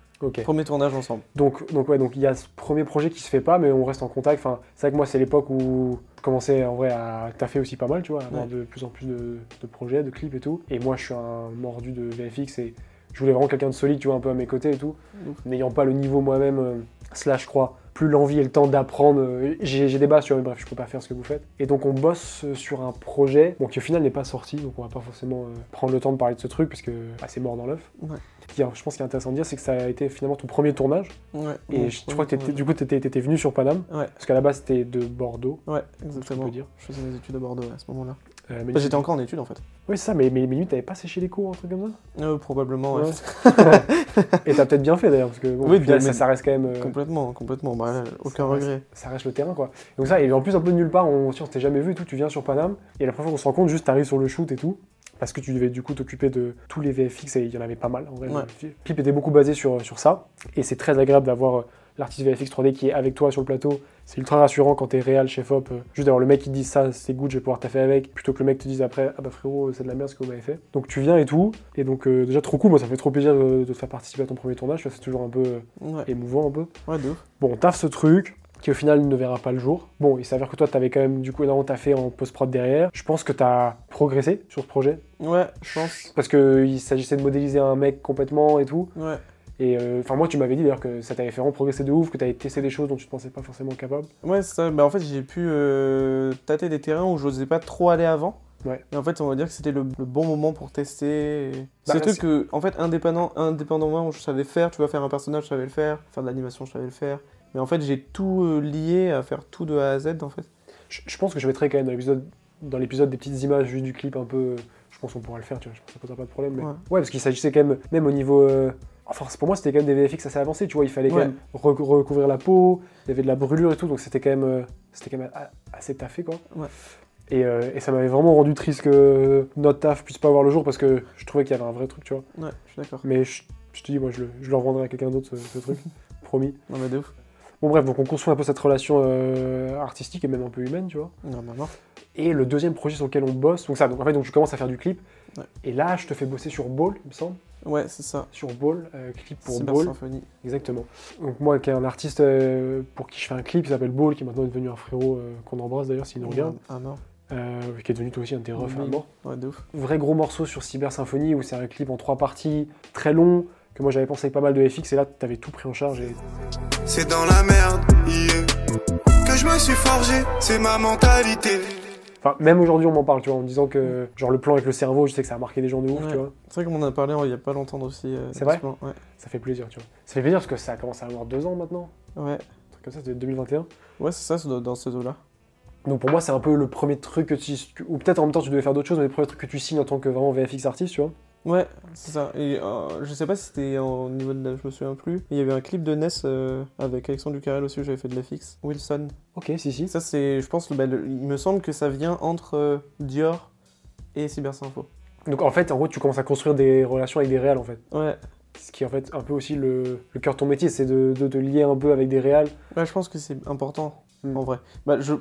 Premier tournage ensemble. Donc, donc ouais, donc il y a ce premier projet qui se fait pas, mais on reste en contact. Enfin, c'est vrai que moi, c'est l'époque où je commençais en vrai à taffer aussi pas mal, tu vois, à avoir Ouais. de plus en plus de, de projets, de clips et tout. Et moi, je suis un mordu de VFX et Je voulais vraiment quelqu'un de solide, tu vois, un peu à mes côtés et tout. N'ayant pas le niveau moi-même, slash, je crois, plus l'envie et le temps d'apprendre. euh, J'ai des bases, tu vois, mais bref, je peux pas faire ce que vous faites. Et donc, on bosse euh, sur un projet, bon, qui au final n'est pas sorti, donc on va pas forcément euh, prendre le temps de parler de ce truc, parce que bah, c'est mort dans l'œuf. Ouais. Ce qui, Je pense qu'il est intéressant de dire, c'est que ça a été finalement ton premier tournage. Ouais. Et Bon, je, je crois que du coup, tu étais, venu sur Paname, Ouais, parce qu'à la base, c'était de Bordeaux, ouais, exactement. dire. Je faisais mes études à Bordeaux à ce moment-là. Euh, mais Bah, J'étais encore en études en fait. Oui, c'est ça, mais, mais, mais limite, t'avais pas séché les cours, un truc comme ça Euh, probablement, ouais. Ouais. Et t'as peut-être bien fait d'ailleurs, parce que bon, Oui, final, mais- ça, ça reste quand même. euh, Complètement, complètement. Bah, là, aucun ça reste- regret. Ça reste le terrain, quoi. Donc, ça, et en plus, un peu de nulle part, on, si on s'était jamais vu et tout, tu viens sur Paname, et la première fois qu'on se rend compte, juste t'arrives sur le shoot et tout, parce que tu devais du coup t'occuper de tous les VFX, et il y en avait pas mal en vrai. Ouais. Le clip était beaucoup basé sur, sur ça, et c'est très agréable d'avoir euh, l'artiste VFX 3D qui est avec toi sur le plateau. C'est ultra rassurant quand t'es réel chez FOP, euh, juste d'avoir le mec qui te dit ça, c'est good, je vais pouvoir taffer avec, plutôt que le mec te dise après, ah bah frérot, c'est de la merde ce que vous m'avez fait. Donc tu viens et tout, et donc euh, déjà trop cool, moi ça fait trop plaisir de, de te faire participer à ton premier tournage, c'est toujours un peu euh, Ouais, émouvant un peu. ouais, de ouf. Bon, on taffe ce truc qui au final ne verra pas le jour. Bon, il s'avère que toi, t'avais quand même du coup énormément taffé en post-prod derrière. Je pense que t'as progressé sur ce projet Ouais, je pense. parce qu'il s'agissait de modéliser un mec complètement et tout. Ouais. Et euh, enfin, moi, tu m'avais dit d'ailleurs que ça t'avait fait vraiment progresser de ouf, que t'avais testé des choses dont tu ne pensais pas forcément capable. Ouais, c'est ça. Bah, en fait, j'ai pu euh, tâter des terrains où j'osais pas trop aller avant. Ouais. Et en fait, on va dire que c'était le, le bon moment pour tester. Bah, C'est truc que, en fait, indépendant, indépendamment, je savais faire. Tu vas faire un personnage, je savais le faire. Faire de l'animation, je savais le faire. Mais en fait, j'ai tout euh, lié à faire tout de A à Z, en fait. Je, je pense que je mettrai quand même dans l'épisode, dans l'épisode des petites images juste du clip un peu. Je pense qu'on pourra le faire, tu vois. Je pense que ça posera pas de problème. Mais... Ouais. Ouais, parce qu'il s'agissait quand même, même au niveau. euh, Enfin, pour moi, c'était quand même des VFX assez avancés, tu vois. Il fallait quand même rec- recouvrir la peau, il y avait de la brûlure et tout, donc c'était quand même, euh, c'était quand même assez taffé, quoi. Ouais. Et, euh, et ça m'avait vraiment rendu triste que notre taf puisse pas voir le jour parce que je trouvais qu'il y avait un vrai truc, tu vois. Ouais, je suis d'accord. Mais je, je te dis, moi, je le, je le revendrai à quelqu'un d'autre, ce, ce truc. Promis. Non, mais de ouf. Bon, bref, donc on construit un peu cette relation euh, artistique et même un peu humaine, tu vois. Non. Et le deuxième projet sur lequel on bosse, donc ça, donc en fait, donc tu commences à faire du clip. Ouais. Et là, je te fais bosser sur Ball, il me semble. Ouais, c'est ça. Sur Ball, euh, clip pour Cyber Ball. Symphony. Exactement. Donc moi, qui est un artiste euh, pour qui je fais un clip, il s'appelle Ball, qui maintenant est devenu un frérot euh, qu'on embrasse d'ailleurs s'il nous regarde, Ah, mort. euh, qui est devenu toi aussi un de tes refs à mort. Ouais, de ouf. Vrai gros morceau sur Cyber Symphony où c'est un clip en trois parties, très long, que moi j'avais pensé avec pas mal de FX et là t'avais tout pris en charge et C'est dans la merde, yeah. Que je me suis forgé, c'est ma mentalité. Enfin, même aujourd'hui, on m'en parle, tu vois, en me disant que, genre, le plan avec le cerveau, je sais que ça a marqué des gens de ouf, Ouais. tu vois. C'est vrai qu'on en a parlé il y a pas longtemps aussi. euh, C'est vrai ce plan. Ouais. Ça fait plaisir, tu vois. Ça fait plaisir parce que ça commence à avoir deux ans maintenant. Ouais. Un truc comme ça, c'était 2021. Ouais, c'est ça, c'est dans ces eaux-là. Donc pour moi, c'est un peu le premier truc que tu. Ou peut-être en même temps, tu devais faire d'autres choses, mais le premier truc que tu signes en tant que vraiment VFX artiste, tu vois. Ouais, c'est ça. Et euh, je sais pas si c'était au niveau de la... Je me souviens plus. Il y avait un clip de Ness euh, avec Alexandre Ducarel aussi où j'avais fait de l'FX. Wilson. Ok, si, si. Ça, c'est. Je pense. bah, le- il me semble que ça vient entre euh, Dior et Cybersinfo. Donc en fait, en gros, tu commences à construire des relations avec des réals, en fait. Ouais. Ce qui est en fait un peu aussi le, le cœur de ton métier, c'est de, de te lier un peu avec des réals. Ouais, je pense que c'est important. Mm. En vrai. Bah, je.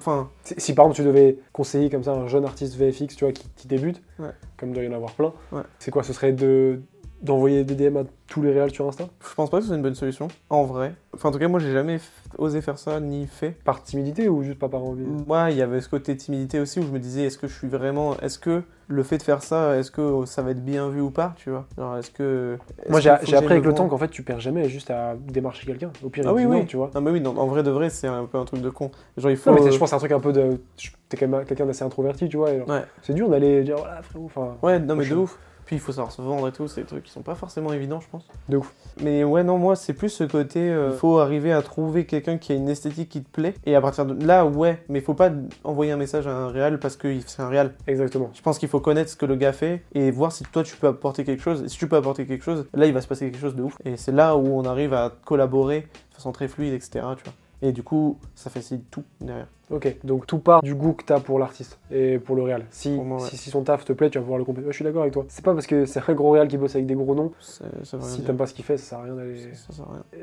Si, si, par exemple tu devais conseiller comme ça un jeune artiste VFX, tu vois, qui, qui débute, Ouais. comme il doit y en avoir plein, Ouais. c'est quoi? Ce serait de d'envoyer des DM à tous les réals sur Insta? Je pense pas que ce soit une bonne solution. En vrai. Enfin, en tout cas, moi, j'ai jamais osé faire ça ni fait. Par timidité ou juste pas par envie? Moi, il y avait ce côté timidité aussi où je me disais, est-ce que je suis vraiment. Est-ce que le fait de faire ça, est-ce que ça va être bien vu ou pas, tu vois? Genre, est-ce que. Moi j'ai appris avec le temps qu'en fait tu perds jamais juste à démarcher quelqu'un. Au pire, Ah il oui, oui. non, tu vois. Non, mais oui, non, en vrai de vrai, c'est un peu un truc de con. Genre, il faut. Non, mais c'est- je pense que c'est un truc un peu de. T'es quand même quelqu'un d'assez introverti, tu vois. Ouais. C'est dur d'aller dire voilà frérot. Enfin, Ouais, non, mais de ouf. Puis il faut savoir se vendre et tout, c'est des trucs qui sont pas forcément évidents, je pense. De ouf. Mais ouais, non, moi, c'est plus ce côté, euh, il faut arriver à trouver quelqu'un qui a une esthétique qui te plaît. Et à partir de là, ouais, mais il faut pas envoyer un message à un réal parce que c'est un réal. exactement. Je pense qu'il faut connaître ce que le gars fait et voir si toi tu peux apporter quelque chose. Et si tu peux apporter quelque chose, là, il va se passer quelque chose de ouf. Et c'est là où on arrive à collaborer de façon très fluide, etc. Tu vois. Et du coup, ça facilite tout derrière. Ok, donc tout part du goût que t'as pour l'artiste et pour le réal. Si, Pour moi, ouais. si, si son taf te plaît, tu vas pouvoir le compléter. Ouais, je suis d'accord avec toi. C'est pas parce que c'est un gros réal qui bosse avec des gros noms. Ça Si t'aimes pas ce qu'il fait, ça sert à rien d'aller.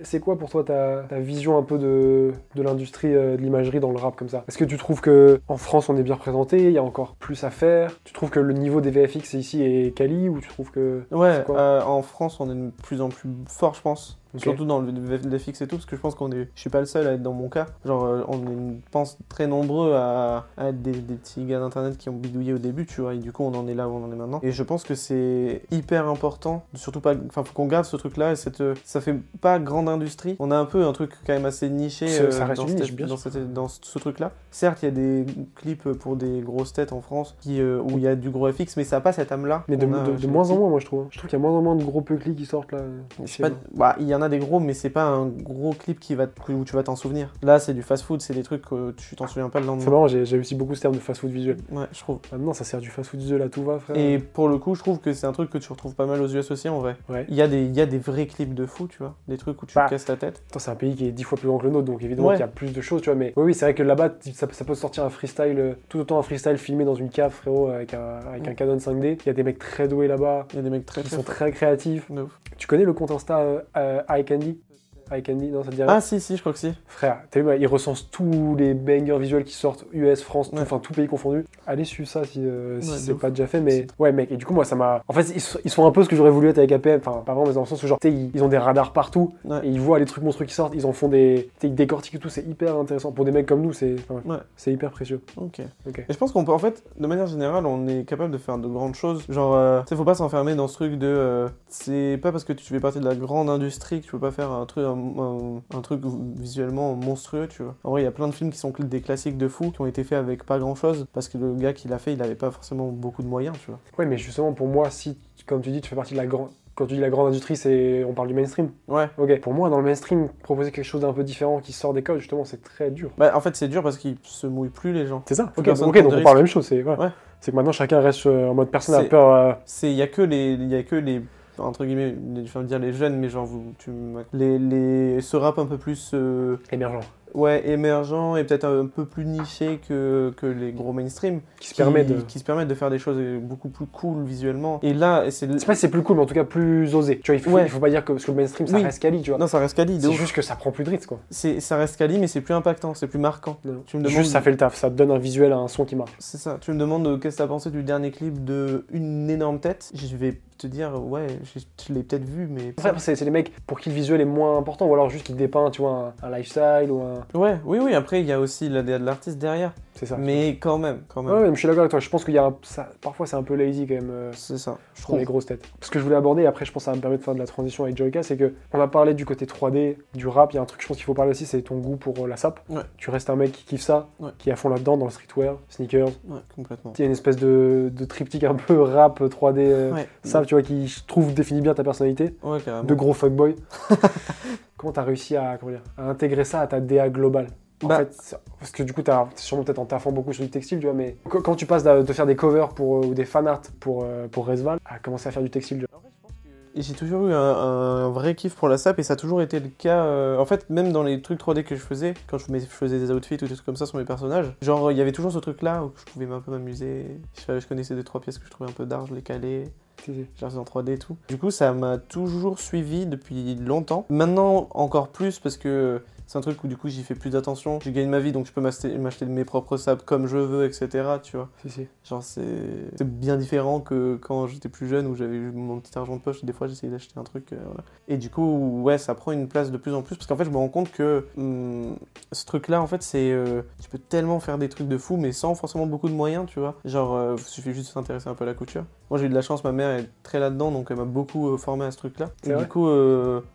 C'est quoi pour toi ta, ta vision un peu de, de l'industrie euh, de l'imagerie dans le rap comme ça? Est-ce que tu trouves que en France on est bien représenté, il y a encore plus à faire? Tu trouves que le niveau des VFX ici est quali ou tu trouves que Ouais, quoi? euh, en France, on est de plus en plus fort, je pense. Surtout dans le VFX et tout, parce que je pense qu'on est. Je suis pas le seul à être dans mon cas. Genre, euh, on est une- pense très nombreux à, à être des, des petits gars d'internet qui ont bidouillé au début, tu vois, et du coup on en est là où on en est maintenant. Et je pense que c'est hyper important, surtout pas, enfin faut qu'on garde ce truc-là, et cette, euh, ça fait pas grande industrie. On a un peu un truc quand même assez niché Ça- euh, ça reste dans, une cette- niche, bien dans, sûr. cette- dans ce truc-là. Certes, il y a des clips pour des grosses têtes en France qui, euh, où il y a du gros FX, mais ça a pas cette âme-là. Mais de, qu'on a de- de chez moins en moins, moi je trouve. Je trouve qu'il y a moins en moins de gros peuclis qui sortent là. Bah, il y en a des gros, mais c'est pas un gros clip qui va où tu vas t'en souvenir. Là, c'est du fast-food, c'est des trucs que tu t'en souviens pas le C'est lendemain. marrant, j'ai aussi beaucoup ce terme de fast-food visuel. Ouais, je trouve. Maintenant, ça sert du fast-food visuel à tout va, frère. Et pour le coup, je trouve que c'est un truc que tu retrouves pas mal aux US aussi en vrai. Ouais. Il y, a des, il y a des vrais clips de fou, tu vois. Des trucs où tu Bah, te casses la tête. Attends, c'est un pays qui est dix fois plus grand que le nôtre, donc évidemment Ouais. qu'il y a plus de choses, tu vois. Mais oui, oui, c'est vrai que là-bas, ça, ça peut sortir un freestyle, euh, tout autant un freestyle filmé dans une cave, frérot, avec un, avec un Mm. Canon 5D. Il y a des mecs très doués là-bas, Il y a des mecs très qui très sont très créatifs. Tu connais le compte Insta euh, euh, iCandy? iCandy, non, ça te dit rien Ah si, si, je crois que si. Frère, t'as vu, bah, il recense tous les bangers visuels qui sortent, US, France, enfin tout pays confondu. Allez suivre ça si, euh, si Ouais, de c'est pas déjà fait, mais ouais, mec, et du coup, moi, ça m'a. En fait, ils sont, ils sont un peu ce que j'aurais voulu être avec APM, enfin, pas vraiment, mais dans le sens où, genre, tu sais, ils, ils ont des radars partout, Ouais. et ils voient les trucs monstrueux qui sortent, ils en font des. Ils décortiquent et tout, c'est hyper intéressant. Pour des mecs comme nous, c'est enfin, Ouais. c'est hyper précieux. Ok. Ok. Et je pense qu'on peut, en fait, de manière générale, on est capable de faire de grandes choses. Genre, euh, tu sais, faut pas s'enfermer dans ce truc de. euh, c'est pas parce que tu fais partie de la grande industrie que tu peux pas faire un truc, un, un- un truc visuellement monstrueux, tu vois. En vrai, il y a plein de films qui sont des classiques de fou, qui ont été faits avec pas grand chose, parce que le gars qui l'a fait, il avait pas forcément beaucoup de moyens, tu vois. Ouais, mais justement, pour moi, si, comme tu dis, tu fais partie de la grande. Quand tu dis la grande industrie, c'est on parle du mainstream. Ouais. Ok. Pour moi, dans le mainstream, proposer quelque chose d'un peu différent qui sort des codes, justement, c'est très dur. Bah, en fait, c'est dur parce qu'ils se mouillent plus, les gens. C'est ça. Ok, donc on parle la même chose. C'est. Ouais. C'est que maintenant chacun reste euh, en mode personne C'est- peur. euh, C'est, il y a que les, il y a que les, entre guillemets, les- je vais dire les jeunes, mais genre, vous, tu, les, les, ce rap un peu plus, euh, émergent ouais, émergent et peut-être un peu plus niché que, que les gros mainstream, qui se permet de. qui se permettent de faire des choses beaucoup plus cool visuellement. Et là, c'est, Je sais pas si c'est plus cool, mais en tout cas plus osé. Tu vois, il faut, Ouais. il faut pas dire que parce que le mainstream ça Oui. reste quali, tu vois. non, ça reste quali, C'est juste que ça prend plus de risques, quoi. C'est, ça reste quali, mais c'est plus impactant, c'est plus marquant. Non. Tu me demandes, Juste ça fait le taf, ça te donne un visuel, un son qui marche. c'est ça. Tu me demandes euh, qu'est-ce que t'as pensé du dernier clip de une énorme tête? Je vais te dire, ouais, je, je l'ai peut-être vu, mais. C'est c'est les mecs pour qui le visuel est moins important, ou alors juste qui dépeint, tu vois, un, un lifestyle ou un. Ouais, oui, oui. Après, il y a aussi la DA de l'artiste derrière. C'est ça. Mais quand même, quand même. Ouais, mais je suis d'accord avec toi. Je pense qu'il y a un- ça, parfois c'est un peu lazy quand même. euh, C'est ça. Je trouve. les grosses têtes. Ce que je voulais aborder, après je pense que ça va me permettre de faire de la transition avec Joyka, c'est que on a parlé du côté 3D, du rap, il y a un truc je pense qu'il faut parler aussi, c'est ton goût pour euh, la sap. Ouais. Tu restes un mec qui kiffe ça, Ouais. qui est à fond là-dedans, dans le streetwear, sneakers. Ouais, complètement. Il y a une espèce de, de triptyque un peu rap 3D euh, Ouais. sap, tu vois, qui je trouve définit bien ta personnalité, Ouais, carrément. de gros fuckboy. Comment t'as réussi à, comment dire, à intégrer ça à ta DA globale? En Bah. fait, parce que du coup, t'as sûrement peut-être en taffant beaucoup sur du textile, tu vois, mais qu- quand tu passes de, faire des covers pour, euh, ou des fanarts pour, euh, pour Resval à commencer à faire du textile, tu vois. Et j'ai toujours eu un, un vrai kiff pour la sap et ça a toujours été le cas. euh, en fait, même dans les trucs 3D que je faisais, quand je, faisais des outfits ou des trucs comme ça sur mes personnages, genre il y avait toujours ce truc là où je pouvais un peu m'amuser. Je, je connaissais deux trois pièces que je trouvais un peu d'art, je les calais. Je les faisais en 3D et tout. Du coup, ça m'a toujours suivi depuis longtemps. Maintenant, encore plus parce que c'est un truc où du coup j'y fais plus d'attention. Je gagne ma vie donc je peux m'acheter mes propres saps comme je veux, etc. Tu vois. Si, si. Genre, c'est c'est bien différent que quand j'étais plus jeune où j'avais mon petit argent de poche. Des fois, j'essayais d'acheter un truc. euh, voilà. Et du coup, ouais, ça prend une place de plus en plus parce qu'en fait, je me rends compte que hum, ce truc-là, en fait, c'est. euh, tu peux tellement faire des trucs de fou, mais sans forcément beaucoup de moyens, tu vois. Genre, euh, il suffit juste de s'intéresser un peu à la couture. Moi, j'ai eu de la chance, ma mère est très là-dedans, donc elle m'a beaucoup formé à ce truc-là. Et du coup,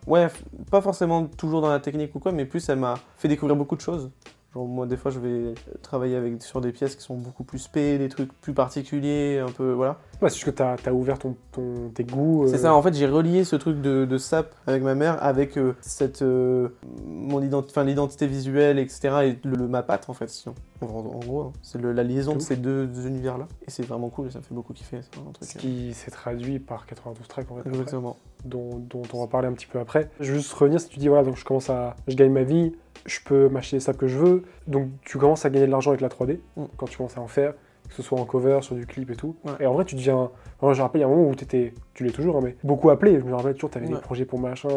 ouais, pas forcément toujours dans la technique ou quoi, mais plus elle m'a fait découvrir beaucoup de choses. Genre, moi, des fois, je vais travailler avec, sur des pièces qui sont beaucoup plus spé, des trucs plus particuliers, un peu, voilà. Ouais, c'est juste que t'as as ouvert ton, ton- tes goûts. C'est euh, ça, en fait, j'ai relié ce truc de, de sap avec ma mère, avec euh, cette, euh, mon l'identité visuelle, etc. Et le, le- ma patte, en fait, sinon. En, en gros, hein. c'est la liaison de ces deux, deux univers-là. Et c'est vraiment cool, et ça me fait beaucoup kiffer. Un truc, Ce euh, qui s'est traduit par 92 tracks en fait, après, Exactement. dont, dont on va parler un petit peu après. Je veux juste revenir si tu dis voilà, donc je commence à. Je gagne ma vie, je peux m'acheter les saps que je veux. Donc tu commences à gagner de l'argent avec la 3D Mm. quand tu commences à en faire, que ce soit en cover, sur du clip et tout. Ouais. Et en vrai, tu deviens. Je me rappelle, il y a un moment où t'étais. Tu l'es toujours, hein, mais beaucoup appelé. Je me rappelle toujours, t'avais Ouais. des projets pour machin.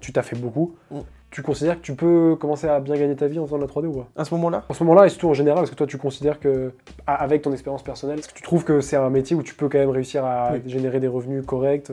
Tu t'as fait beaucoup. Mm. Tu considères que tu peux commencer à bien gagner ta vie en faisant de la 3D ou pas À ce moment-là, En ce moment-là, et surtout en général, est-ce que toi tu considères que, avec ton expérience personnelle, est-ce que tu trouves que c'est un métier où tu peux quand même réussir à Oui. générer des revenus corrects?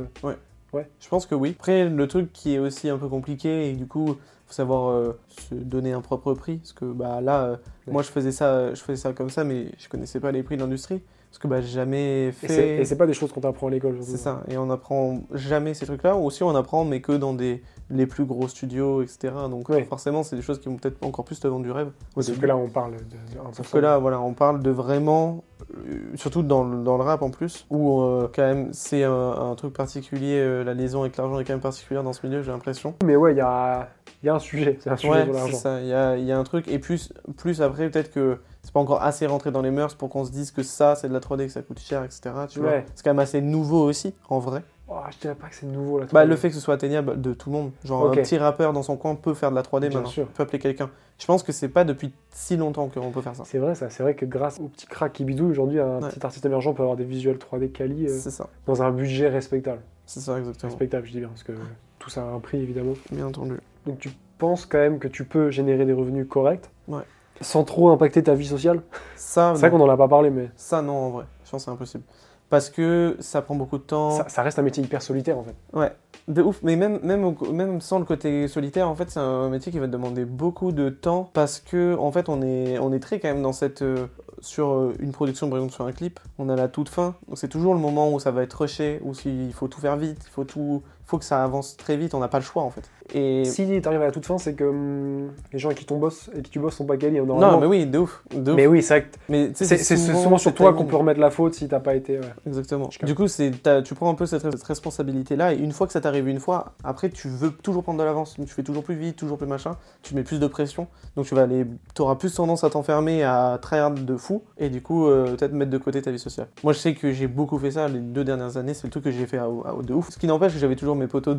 Je pense que oui. Après, le truc qui est aussi un peu compliqué, et du coup, faut savoir euh, se donner un propre prix, parce que bah, là, euh, Moi, je faisais ça, je faisais ça comme ça, mais je connaissais pas les prix de l'industrie parce que bah, j'ai jamais fait. Et c'est pas des choses qu'on t'apprend à l'école. C'est ça. Et on apprend jamais ces trucs-là. Ou aussi, on apprend, mais que dans des les plus gros studios, etc. Donc Ouais. forcément, c'est des choses qui vont peut-être encore plus te vendre du rêve. au Sauf que là, on parle de. de 1%. Sauf que là, voilà, on parle de vraiment, euh, surtout dans, le- dans le rap en plus, où euh, quand même c'est un, un truc particulier, euh, la liaison avec l'argent est quand même particulière dans ce milieu, j'ai l'impression. Mais ouais, il y a, il y a un sujet. C'est un sujet Ouais, sur l'argent. ça, il y a, y a un truc, et plus, plus après, peut-être que c'est pas encore assez rentré dans les mœurs pour qu'on se dise que ça, c'est de la 3D, que ça coûte cher, etc. Tu vois. C'est quand même assez nouveau aussi, en vrai. Oh, je dirais pas que c'est nouveau là. Bah, le fait que ce soit atteignable de tout le monde, genre un petit rappeur dans son coin peut faire de la 3D Bien maintenant, sûr. peut appeler quelqu'un. Je pense que c'est pas depuis si longtemps qu'on peut faire ça. C'est vrai, ça. C'est vrai que grâce au petit crack qui bidouille, aujourd'hui, un Ouais. petit artiste émergent peut avoir des visuels 3D quali euh, dans un budget respectable. c'est ça exactement. Respectable, je dis bien, parce que tout ça a un prix évidemment. Bien entendu. Donc tu penses quand même que tu peux générer des revenus corrects Ouais. Sans trop impacter ta vie sociale Ça, C'est vrai qu'on en a pas parlé, mais ça non en vrai, je pense que c'est impossible. Parce que ça prend beaucoup de temps. ça, ça reste un métier hyper solitaire en fait. Ouais, de ouf. Mais même, même, même sans le côté solitaire, en fait, c'est un métier qui va te demander beaucoup de temps parce que, en fait, on est, on est très quand même dans cette. euh, sur euh, une production, par exemple, sur un clip, on a la toute fin. Donc, c'est toujours le moment où ça va être rushé, où il faut tout faire vite, il faut tout. Faut que ça avance très vite, on n'a pas le choix, en fait. Et. Si t'arrives à la toute fin, c'est que hum, les gens avec qui, ton boss, et qui tu bosses sont pas quali. normalement. Non, mais oui, de ouf. De ouf. Mais oui, c'est Mais, c'est souvent, sur toi qu'on peut remettre la faute si t'as pas été. ouais. Exactement. Du coup, c'est, tu prends un peu cette, cette responsabilité-là, et une fois que ça t'arrive une fois, après, tu veux toujours prendre de l'avance. Tu fais toujours plus vite, toujours plus machin, tu mets plus de pression. Donc, tu vas aller, auras plus tendance à t'enfermer, à tryhard de fou, et du coup, euh, peut-être mettre de côté ta vie sociale. Moi, je sais que j'ai beaucoup fait ça les deux dernières années, c'est le truc que j'ai fait à, à- de ouf. Ce qui n'empêche que j'avais toujours mes potos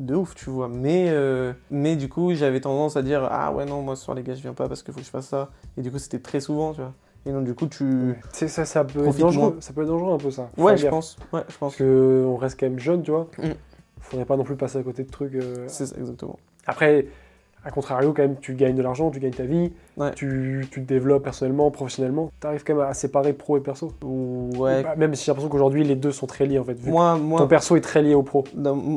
de, ouf, tu vois. Mais, euh, mais du coup, j'avais tendance à dire, ah ouais, non, moi, ce soir, les gars, je viens pas parce qu'il faut que je fasse ça. Et du coup, c'était très souvent, tu vois. Et donc, du coup, tu. C'est ça, ça peut être dangereux. moins. Ça peut être dangereux un peu ça. Faut Ouais, je pense. Ouais, je pense. Parce que on reste quand même jeune, tu vois. Mm. Faudrait pas non plus passer à côté de trucs. euh, C'est ça, exactement. Après, à contrario, quand même, tu gagnes de l'argent, tu gagnes ta vie, Ouais. tu, tu te développes personnellement, professionnellement. T'arrives quand même à séparer pro et perso. Ouais. Bah, même si j'ai l'impression qu'aujourd'hui, les deux sont très liés en fait. Vu Moi, ton perso est très lié au pro.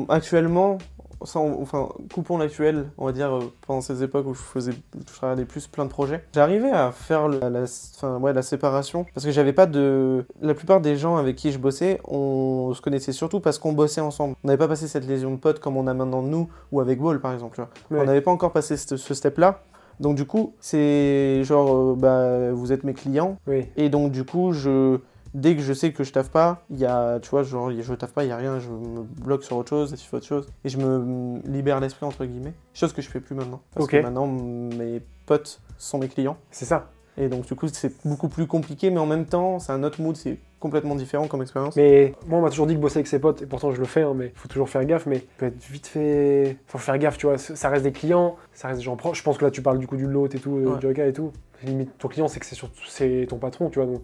actuellement, sans, enfin, coupons l'actuel, on va dire, euh, pendant ces époques où je faisais, je travaillais plus plein de projets, j'arrivais à faire le- la, enfin, ouais, la séparation parce que j'avais pas de. La plupart des gens avec qui je bossais, on se connaissait surtout parce qu'on bossait ensemble. On n'avait pas passé cette lésion de potes comme on a maintenant nous ou avec Wall par exemple. Ouais. On n'avait pas encore passé ce, ce step-là. Donc du coup, c'est genre, euh, bah, vous êtes mes clients, Oui. et donc, du coup, je, dès que je sais que je taffe pas, il y a, tu vois, genre, je taffe pas, il y a rien, je me bloque sur autre chose, et je fais autre chose. Et je me libère l'esprit, entre guillemets. Chose que je fais plus maintenant. Parce que maintenant, mes potes sont mes clients. C'est ça. Et donc, du coup, c'est beaucoup plus compliqué, mais en même temps, c'est un autre mood, c'est complètement différent comme expérience. Mais moi, on m'a toujours dit que bosser avec ses potes, et pourtant je le fais, hein, mais il faut toujours faire gaffe. Mais peut être vite fait. Faut faire gaffe, tu vois. Ça reste des clients, ça reste des gens proches. Je pense que là, tu parles du coup du lot et tout, Ouais. du Joker et tout. Limite, ton client, c'est que c'est surtout c'est ton patron, tu vois. Donc,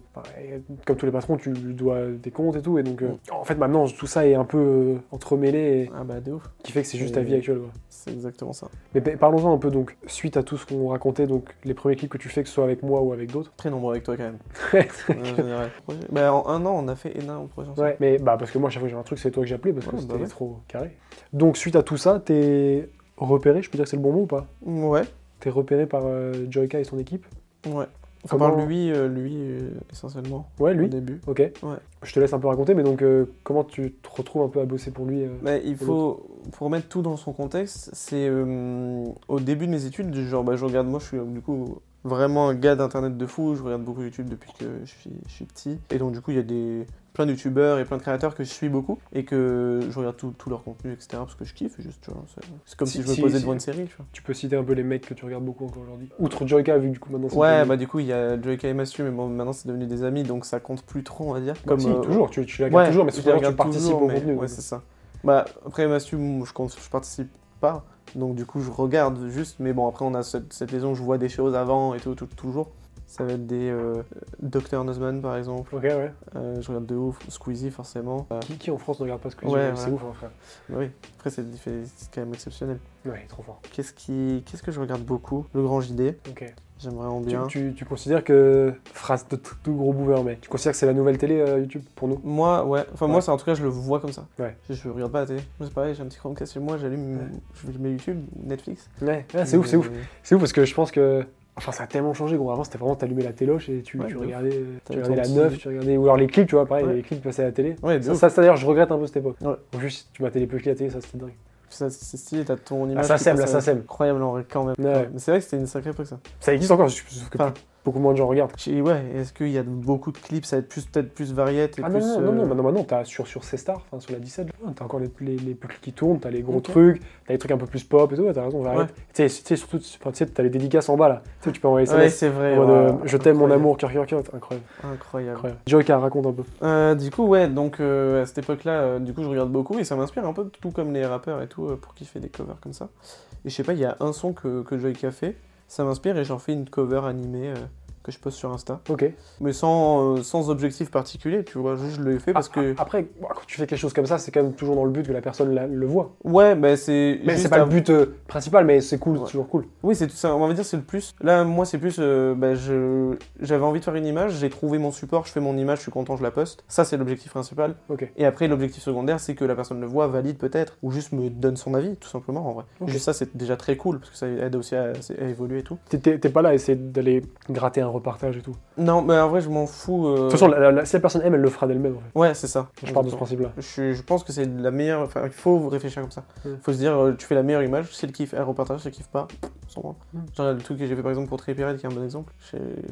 comme tous les patrons, tu lui dois des comptes et tout. Et donc, euh, en fait, maintenant, tout ça est un peu euh, entremêlé, et Ah bah, de ouf. qui fait que c'est juste Et- ta vie actuelle. quoi. C'est exactement ça. Mais pa- parlons-en un peu donc, suite à tout ce qu'on racontait, donc les premiers clips que tu fais, que ce soit avec moi ou avec d'autres. Très nombreux avec toi, quand même. En général. Bah, en un an, on a fait énormément de projets. Ouais, mais bah parce que moi, à chaque fois que j'ai un truc, c'est toi que j'appelais parce que Ouais, bah c'était ouais. trop carré. Donc, suite à tout ça, t'es repéré, je peux dire que c'est le bon mot ou pas? Ouais, T'es repéré par euh, Joyka et son équipe? Ouais. Comment- lui, euh, lui, euh, essentiellement, Ouais, au lui début. Ok. Je te laisse un peu raconter, mais donc, euh, comment tu te retrouves un peu à bosser pour lui Bah, il faut, pour remettre tout dans son contexte, c'est au début de mes études, genre bah, je regarde, moi je suis du coup vraiment un gars d'internet de fou, je regarde beaucoup YouTube depuis que je suis, je suis petit. Et donc du coup il y a des, plein de youtubeurs et plein de créateurs que je suis beaucoup et que je regarde tout, tout leur contenu, etc. parce que je kiffe, juste, tu vois, c'est, comme si, Si- je me posais si- devant une série, tu vois. Tu peux citer un peu les mecs que tu regardes beaucoup encore aujourd'hui Outre Joyka, vu que du coup maintenant c'est Ouais, devenu- bah du coup il y a Joyka et Mathieu, mais bon maintenant c'est devenu des amis donc ça compte plus trop on va dire. Bah, si, euh, toujours, tu, tu la regardes Ouais, toujours, mais souvent tu participes toujours, au mais- contenu. Ouais, c'est ça. Bah, après, Mathieu, je, compte, je participe pas. Donc, du coup, je regarde juste. Mais bon, après, on a cette, cette liaison je vois des choses avant et tout- toujours. Ça va être des euh, Dr. Nussman, par exemple. Ok, ouais. Euh, je regarde de ouf. Squeezie, forcément. Euh, Qui, qui en France ne regarde pas que Ouais, C'est ouais. ouf, hein, frère. bah oui, après, c'est quand même exceptionnel. Ouais, trop fort. Qu'est-ce qui, qu'est-ce que je regarde beaucoup? Le Grand JD. Ok. J'aime vraiment Tu, bien. tu, tu considères que. Phrase de tout gros boomer, mais tu considères que c'est la nouvelle télé euh, YouTube pour nous? Moi, ouais. Enfin, Ouais. moi, c'est en tout cas, je le vois comme ça. Ouais. Je, je regarde pas la télé. Moi, c'est pareil, j'ai un petit Chromecast chez moi, j'allume, je mets YouTube, Netflix. Ouais, c'est ouf, c'est ouf. C'est ouf parce que je pense que Enfin, ça a tellement changé, gros. Avant, c'était vraiment t'allumais la téloche et tu, Ouais, tu regardais, tu T'avais regardais la neuf, tu regardais. Ou alors les clips, tu vois, pareil, Ouais. les clips passaient à la télé. Ouais, Ça, ça, c'est d'ailleurs, je regrette un peu cette époque. Ou juste, tu les plus la télé, ça c'était dingue. Ça, c'est stylé, t'as ton image. ça qui sème, là, ça sème. Incroyable en vrai, quand même. Mais c'est vrai que c'était une sacrée époque ça. Ça existe encore, sauf que Enfin, beaucoup moins de gens regardent. ouais, est-ce qu'il y a beaucoup de clips, ça va être plus- peut-être plus variette et Ah plus. non, non, non, euh, non, maintenant, maintenant, t'as sur, sur C-Star, enfin sur la 17, là, t'as encore les, les, les qui tournent, t'as les gros Ok. trucs, t'as les trucs un peu plus pop et tout, ouais, t'as raison, variette. Tu sais, tu sais, surtout, t'as les dédicaces en bas là, tu peux envoyer Ouais, SMS. c'est vrai. en mode, euh, ouais. je t'aime mon amour, cœur, cœur, cœur, incroyable. Incroyable. incroyable. Joyka, raconte un peu. Euh, du coup, ouais, donc euh, à cette époque-là, euh, du coup, je regarde beaucoup et ça m'inspire un peu, tout comme les rappeurs et tout, euh, pour kiffer des covers comme ça. Et je sais pas, il y a un son que, que Joyka fait, ça m'inspire et j'en fais une cover animée euh, que je poste sur Insta. Ok. Mais sans, euh, sans objectif particulier, tu vois, juste je le fais parce Ah, que. ah, Après, quand tu fais quelque chose comme ça, c'est quand même toujours dans le but que la personne la- le voit. Ouais, bah c'est. Mais c'est pas un- le but euh, principal, mais c'est cool, Ouais. c'est toujours cool. Oui, c'est tout ça. On va dire c'est le plus. Là, moi, c'est plus. euh, bah, je j'avais envie de faire une image, j'ai trouvé mon support, je fais mon image, je suis content, je la poste. Ça, c'est l'objectif principal. Ok. Et après, l'objectif secondaire, c'est que la personne le voit, valide peut-être, ou juste me donne son avis, tout simplement, en vrai. Juste ça, c'est déjà très cool parce que ça aide aussi à, à évoluer et tout. T'es pas là à essayer d'aller gratter un repartage et tout. Non, mais en vrai, je m'en fous. euh, De toute façon, la- la- si la personne aime, elle le fera d'elle-même. En fait. Ouais, c'est ça. Je pars de ce principe-là. Je, je pense que c'est la meilleure. Enfin, il faut réfléchir comme ça. Il Mm. faut se dire, euh, tu fais la meilleure image, si elle kiffe, elle repartage, si elle kiffe pas, branle. Mm. Genre, le truc que j'ai fait par exemple pour Trey Pirate, qui est un bon exemple,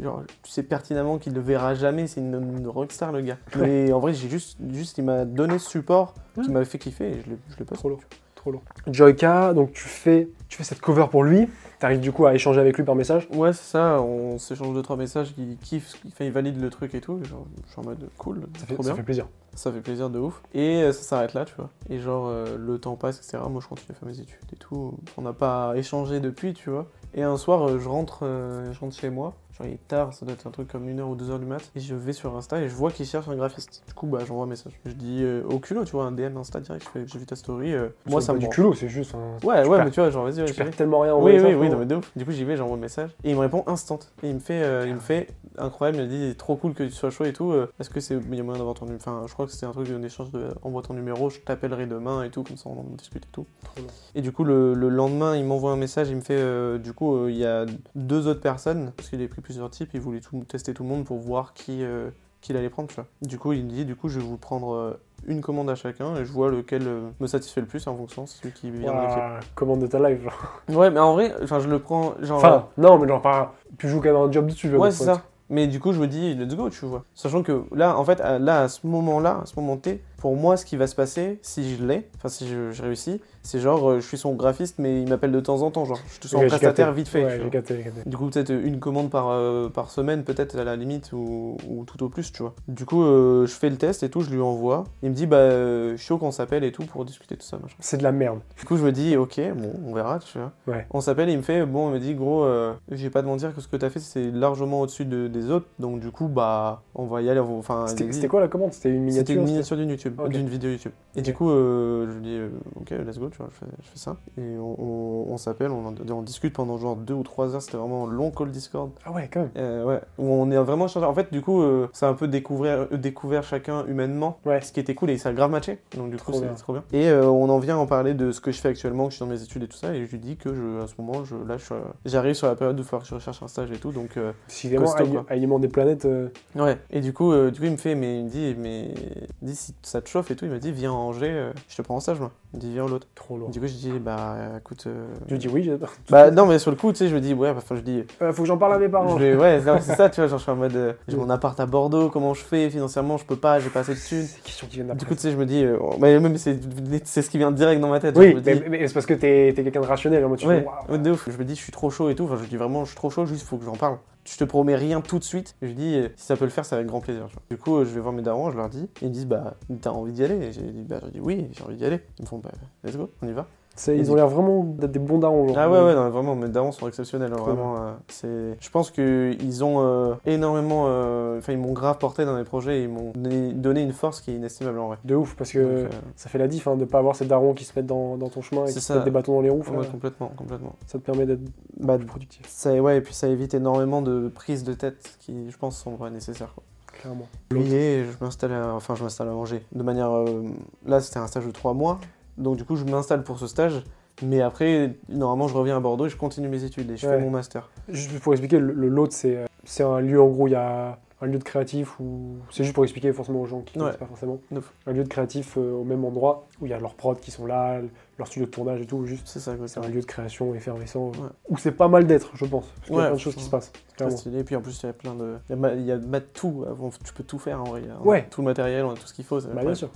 genre, tu sais pertinemment qu'il le verra jamais, c'est une, une rockstar le gars. Mais en vrai, j'ai juste, juste, il m'a donné ce support qui m'a fait kiffer et je l'ai je l'ai pas Trop lourd. Trop lourd. Joyka, donc tu fais, tu fais cette cover pour lui. T'arrives du coup à échanger avec lui par message. Ouais, c'est ça, on s'échange deux trois messages, il kiffe, il, fait, il valide le truc et tout, et genre, je suis en mode cool, Ça fait, trop ça bien. fait plaisir. Ça fait plaisir de ouf. Et euh, ça s'arrête là, tu vois. Et genre, euh, le temps passe, etc. Moi, je continue à faire mes études et tout. On n'a pas échangé depuis, tu vois. Et un soir, euh, je rentre, euh, je rentre chez moi. Genre, il est tard, ça doit être un truc comme 1h ou 2h du mat. Et je vais sur Insta et je vois qu'il cherche un graphiste. Du coup, bah, j'envoie un message. Je dis euh, au culot, tu vois, un DM Insta direct. Je fais, J'ai vu ta story. euh, moi, ça me du culot, c'est juste un. Ouais, tu ouais, perds- mais tu vois, genre, vas-y, ouais, Tu j'y vais. perds tellement rien en Oui, oui, oui, non, mais de ouf. Du coup, j'y vais, j'envoie le message. Et il me répond instant. Et il me fait, euh, il me fait incroyable, il me dit trop cool que tu sois chaud et tout. euh, Est-ce que c'est. Il y a moyen d'avoir ton numéro Enfin, je crois que c'était un truc d'un échange de envoie ton numéro, je t'appellerai demain et tout, comme ça on en discute et tout. Trop bien. Et du coup, le, le lendemain, il m'envoie un message, il me fait euh, du coup, euh, il y a deux autres personnes, parce qu'il a pris plusieurs types, il voulait tout, tester tout le monde pour voir qui. euh, allait prendre, tu vois. Du coup, il me dit, du coup, je vais vous prendre euh, une commande à chacun et je vois lequel euh, me satisfait le plus en fonction, celui qui vient de l'équipe. Commande de ta live. genre. Ouais, mais en vrai, je le prends, genre. Enfin, non, mais genre, pas. Tu joues quand même un job dessus, je Ouais, c'est ça. Mais du coup, je me dis, let's go, tu vois. Sachant que là, en fait, à- là, à ce moment-là, à ce moment T, pour moi, ce qui va se passer, si je l'ai, enfin, si je, je réussis, c'est genre, euh, je suis son graphiste, mais il m'appelle de temps en temps, genre, je te sens Ok, j'ai prestataire vite fait. Ouais, j'ai j'ai capté. Du coup, peut-être une commande par, euh, par semaine, peut-être à la limite, ou, ou tout au plus, tu vois. Du coup, euh, je fais le test et tout, je lui envoie. Il me dit, bah, euh, chaud qu'on s'appelle et tout pour discuter de tout ça, machin. C'est de la merde. Du coup, je me dis, ok, bon, on verra, tu vois. Ouais. On s'appelle et il me fait, bon, il me dit, gros, euh, je vais pas te mentir que ce que t'as fait, c'est largement au-dessus de- des autres. Donc, du coup, bah, on va y aller. Enfin, C'était quoi la commande? C'était une miniature C'était une miniature d'une YouTube, d'une vidéo YouTube. Et du coup, je lui dis, ok, let's go, tu vois, je fais, je fais ça. Et on, on- on s'appelle, on, discute pendant genre deux ou trois heures. C'était vraiment long call Discord. Ah ouais, quand même. Euh, ouais, où on est vraiment changé. En fait, du coup, euh, ça a un peu découvert, euh, découvert chacun humainement, Ouais. ce qui était cool et ça a grave matché. Donc, du coup, c'est trop bien. Et euh, on en vient à en parler de ce que je fais actuellement, que je suis dans mes études et tout ça. Et je lui dis que je, à ce moment, je, là, j'arrive sur la période où il que je recherche un stage et tout. Donc, euh, Décidément, Costaud, ali- quoi. alignement des planètes. Ouais, et du coup, du coup, il me fait, mais il me dit, mais il dit, si ça te chauffe et tout, il m'a dit, viens à Angers, je te prends en stage, moi. Viens l'autre. trop lourd. Du coup, je dis, bah, écoute. euh, Je dis oui. Bah, non, mais sur le coup, tu sais, je me dis, ouais, enfin, je dis, Euh, faut que j'en parle à mes parents. je ouais, c'est ça, tu vois, genre, je suis en mode, euh, j'ai mon appart à Bordeaux, comment je fais financièrement, je peux pas, j'ai pas assez de thunes. Questions qui viennent Du coup, tu sais, je me dis, euh, bah, même c'est c'est ce qui vient direct dans ma tête. Oui, dis, mais, mais c'est parce que t'es t'es quelqu'un de rationnel. genre, tu Ouais, fais, ouais, de ouf. Je me dis, je suis trop chaud et tout. Enfin, je dis vraiment, je suis trop chaud, juste faut que j'en parle. Je te promets rien tout de suite. Je dis, euh, si ça peut le faire, c'est avec grand plaisir. Du coup, euh, je vais voir mes darons, je leur dis. Ils me disent, bah, t'as envie d'y aller? Et j'ai dit, bah, je dis, oui, j'ai envie d'y aller. Ils me font, bah, let's go, on y va. Ils ont l'air vraiment d'être des bons darons. genre. Ah ouais, ouais, non, vraiment, mes darons sont exceptionnels. hein, vraiment, euh, c'est... Je pense qu'ils ont euh, énormément. euh, Enfin, ils m'ont grave porté dans mes projets. et Ils m'ont donné, une force qui est inestimable en vrai. De ouf, parce que Donc, ça fait la diff hein, de pas avoir ces darons qui se mettent dans, dans ton chemin et C'est qui ça. mettent des bâtons dans les roues. ouais, complètement, complètement. ça te permet d'être Bah, plus productif, ça, ouais, et puis ça évite énormément de prises de tête qui, je pense, sont nécessaires. Quoi. clairement. juillet, je m'installe à... Enfin, je m'installe à Angers. De manière... euh, Là, c'était un stage de trois mois. Donc, du coup, je m'installe pour ce stage. Mais après, normalement, je reviens à Bordeaux et je continue mes études et je Ouais. fais mon master. Juste pour expliquer, le, c'est euh, c'est un lieu, en gros, il y a un lieu de créatif où. C'est juste pour expliquer forcément aux gens qui ne Ouais. connaissent pas forcément. Un lieu de créatif euh, au même endroit où il y a leurs prods qui sont là, leur studio de tournage et tout. Juste, C'est ça, quoi. c'est un lieu de création effervescent Ouais. où c'est pas mal d'être, je pense. Parce qu'il y a plein de choses qui se passent. Stylé. Et puis en plus, il y a plein de. Il y a, ma- tout. Tu peux tout faire en vrai. On Ouais. Tout le matériel, on a tout ce qu'il faut. Bah, bien sûr.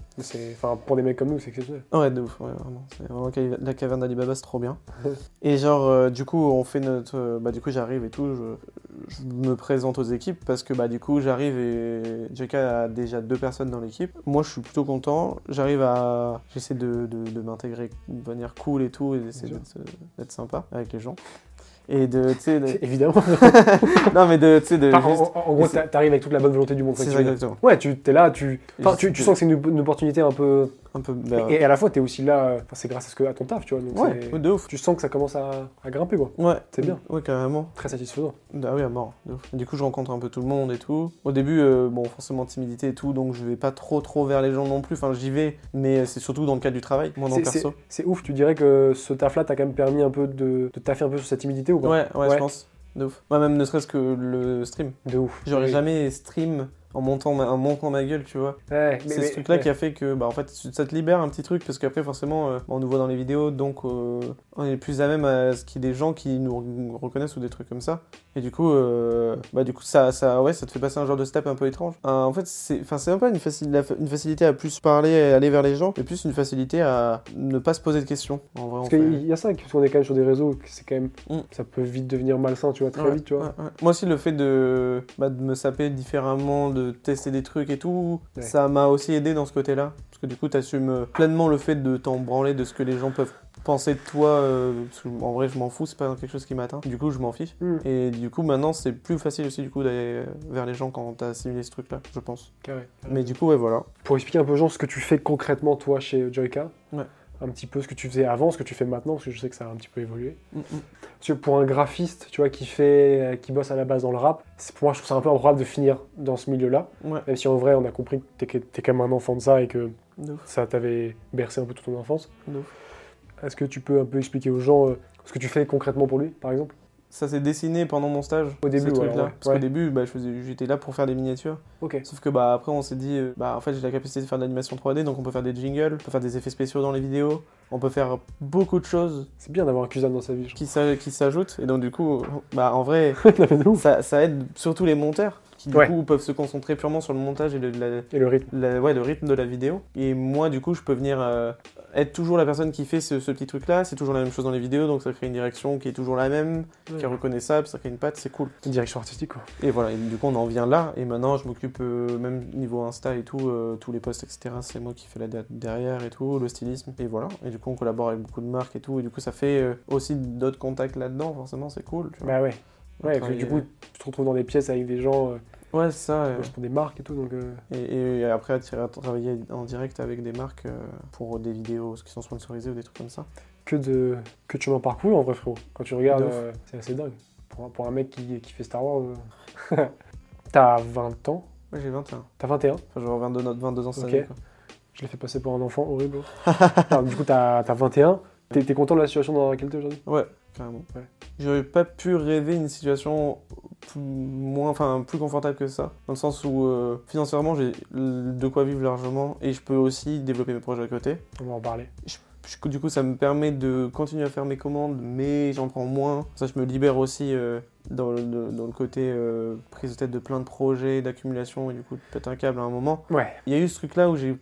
Enfin, pour des mecs comme nous, c'est exceptionnel. Ouais, de ouf, ouais, vraiment. C'est vraiment ca- la caverne d'Alibaba, c'est trop bien. et genre, euh, du coup, on fait notre. euh, bah, du coup, j'arrive et tout, je, je me présente aux équipes parce que, bah, du coup, j'arrive et JK a déjà deux personnes dans l'équipe. Moi, je suis plutôt content. J'arrive à. J'essaie de, de, de m'intégrer de manière cool et tout, et d'essayer d'être euh, d'être sympa avec les gens. Et de. Tu sais, de- Évidemment. non, mais de. Tu sais, de. Enfin, en- juste- en, en gros, t'arrives avec toute la bonne volonté du monde. C'est exactement. Ouais, tu es là, tu, enfin, tu, sens que c'est une, une opportunité un peu. Un peu. bah, Et, à la fois, tu es aussi là, euh, c'est grâce à, ce que, à ton taf, tu vois. Donc ouais, de ouf. tu sens que ça commence à, à grimper, quoi. Ouais, C'est bien. Ouais, carrément. Très satisfaisant. Ah oui, à mort. de ouf. Du coup, je rencontre un peu tout le monde et tout. Au début, euh, bon, forcément timidité et tout, donc je vais pas trop trop vers les gens non plus. Enfin, j'y vais, mais c'est surtout dans le cadre du travail, moi dans perso. C'est ouf, tu dirais que ce taf-là t'a quand même permis un peu de, de taffer un peu sur cette timidité ou pas? Ouais, ouais, Ouais. je pense. De ouf. Moi, même ne serait-ce que le stream. De ouf. J'aurais Oui. jamais stream en montant ma, en montant ma gueule, tu vois. Ouais, C'est ce truc-là ouais. qui a fait que, bah, en fait, ça te libère un petit truc, parce qu'après, forcément, euh, on nous voit dans les vidéos, donc euh, on est plus à même à ce qu'il y ait des gens qui nous reconnaissent ou des trucs comme ça. Et du coup, euh, bah, du coup ça, ça, ouais, ça te fait passer un genre de step un peu étrange. Euh, en fait, c'est même pas une, une facilité à plus parler et aller vers les gens, mais plus une facilité à ne pas se poser de questions. En vrai, Parce fait- qu'il y a ça, parce qu'on est quand même sur des réseaux, c'est quand même. Mm. Ça peut vite devenir malsain, tu vois, très Ouais, vite, tu vois. ouais, ouais. Moi aussi, le fait de, bah, de me saper différemment, de tester des trucs et tout, ça m'a aussi aidé dans ce côté-là. Parce que du coup, tu assumes pleinement le fait de t'en branler de ce que les gens peuvent penser de toi. euh, parce que, en vrai, je m'en fous, c'est pas quelque chose qui m'atteint. Du coup, je m'en fiche. Mm. Et du coup, maintenant, c'est plus facile aussi du coup d'aller vers les gens quand t'as assimilé ce truc-là, je pense. Carré. Mais du coup, ouais, voilà. Pour expliquer un peu, Jean, ce que tu fais concrètement, toi, chez Joyka, Ouais. un petit peu ce que tu faisais avant, ce que tu fais maintenant, parce que je sais que ça a un petit peu évolué. Mm, mm. Parce que pour un graphiste, tu vois, qui fait, euh, qui bosse à la base dans le rap, c'est- pour moi, je trouve ça un peu improbable de finir dans ce milieu-là. Ouais, Même si en vrai, on a compris que t'es, t'es quand même un enfant de ça et que ça t'avait bercé un peu toute ton enfance. ouf. Est-ce que tu peux un peu expliquer aux gens euh, ce que tu fais concrètement pour lui, par exemple? Ça s'est dessiné pendant mon stage. Au début, ouais. Parce Ouais. qu'au début, bah, j'étais là pour faire des miniatures. Ok. Sauf que bah après on s'est dit euh, bah en fait j'ai la capacité de faire de l'animation 3D donc on peut faire des jingles, on peut faire des effets spéciaux dans les vidéos, on peut faire beaucoup de choses C'est bien d'avoir un cousin dans sa vie. qui s'a- qui s'ajoutent et donc du coup bah en vrai ça aide surtout les monteurs qui du Ouais. coup peuvent se concentrer purement sur le montage et le, la- Et le rythme. la- ouais, le rythme de la vidéo et moi du coup je peux venir euh, être toujours la personne qui fait ce, ce petit truc là, c'est toujours la même chose dans les vidéos donc ça crée une direction qui est toujours la même, qui est reconnaissable, ça crée une patte, c'est cool. Une direction artistique, quoi. Et voilà, et du coup on en vient là, et maintenant je m'occupe euh, même niveau Insta et tout, euh, tous les posts, etc. C'est moi qui fais la date derrière et tout, le stylisme, et voilà. Et du coup on collabore avec beaucoup de marques et tout, et du coup ça fait aussi d'autres contacts là-dedans, forcément c'est cool. Tu vois. Bah ouais. Ouais, que du travaille, coup, tu te retrouves dans des pièces avec des gens, euh, Ouais, c'est ça. euh, pour des marques et tout, donc... euh, et, et après à travailler en direct avec des marques euh, pour des vidéos qui sont sponsorisées ou des trucs comme ça. que de que tu m'en parcours en vrai frérot. Quand tu regardes, euh, c'est assez dingue. Pour un, pour un mec qui, qui fait Star Wars, euh, t'as 20 ans, Ouais, j'ai 21. t'as 21. Enfin, je vais avoir 22, 22 ans cette Ok. année. quoi. Je l'ai fait passer pour un enfant horrible. Du coup, t'as as 21. T'es t'es content de la situation dans laquelle t'es aujourd'hui? Ouais, carrément. Ouais. J'aurais pas pu rêver une situation plus, moins, enfin, plus confortable que ça. Dans le sens où euh, financièrement, j'ai de quoi vivre largement et je peux aussi développer mes projets à côté. On va en parler. Je- du coup, ça me permet de continuer à faire mes commandes, mais j'en prends moins. Ça, je me libère aussi euh, dans, le, dans le côté euh, prise de tête de plein de projets, d'accumulation et du coup, de péter un câble à un moment. Ouais. Il y a eu ce truc-là où j'ai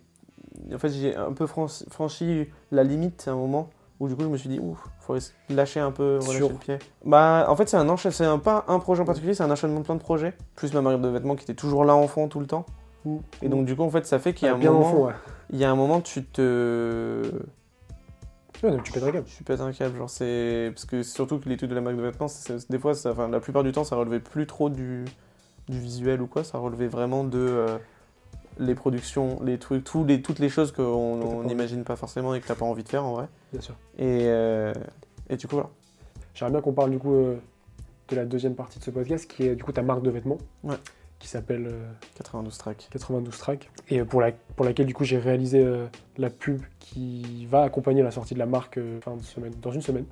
en fait, j'ai un peu franchi la limite à un moment où du coup je me suis dit ouf, faut lâcher un peu, relâcher Sur- le pied. Bah en fait c'est un enchaînement, c'est un, pas un projet en particulier, c'est un enchaînement de plein de projets, plus ma marque de vêtements qui était toujours là en fond tout le temps. Et donc du coup en fait ça fait qu'il y a un bien moment, ouais. il y a un moment tu te Ouais, donc tu pètes un câble. tu pètes un câble, genre c'est parce que surtout que l'étude de la marque de vêtements, c'est- des fois, ça, enfin, la plupart du temps, ça relevait plus trop du, du visuel ou quoi, ça relevait vraiment de euh, les productions, les trucs, les, toutes les choses qu'on n'imagine pas forcément et que t'as pas envie de faire en vrai. Bien sûr. Et, euh, et du coup voilà. J'aimerais bien qu'on parle du coup euh, de la deuxième partie de ce podcast qui est du coup ta marque de vêtements. Ouais. qui s'appelle euh, 92 tracks. 92 tracks, et pour, la, pour laquelle du coup j'ai réalisé euh, la pub qui va accompagner la sortie de la marque euh, fin de semaine, dans une semaine.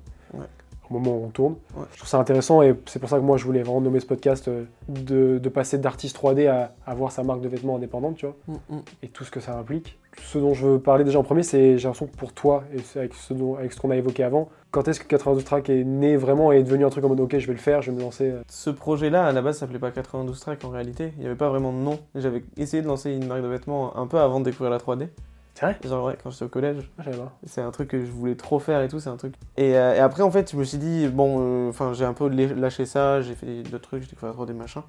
Au moment où on tourne. Ouais. Je trouve ça intéressant et c'est pour ça que moi je voulais vraiment nommer ce podcast euh, de, de passer d'artiste 3D à avoir sa marque de vêtements indépendante, tu vois, Mm, mm. et tout ce que ça implique. Ce dont je veux parler déjà en premier, c'est j'ai l'impression que pour toi, et c'est avec ce, dont- avec ce qu'on a évoqué avant, quand est-ce que 92 Track est né vraiment et est devenu un truc en mode ok, je vais le faire, je vais me lancer euh, Ce projet-là, à la base, s'appelait pas 92 tracks en réalité. Il n'y avait pas vraiment de nom. J'avais essayé de lancer une marque de vêtements un peu avant de découvrir la 3D. C'est vrai Genre, ouais, quand j'étais au collège. Ah. C'est un truc que je voulais trop faire et tout, c'est un truc. Et, euh, et après, en fait, je me suis dit, bon, euh, enfin, j'ai un peu lâché ça, j'ai fait d'autres trucs, j'ai découvert trop des machins.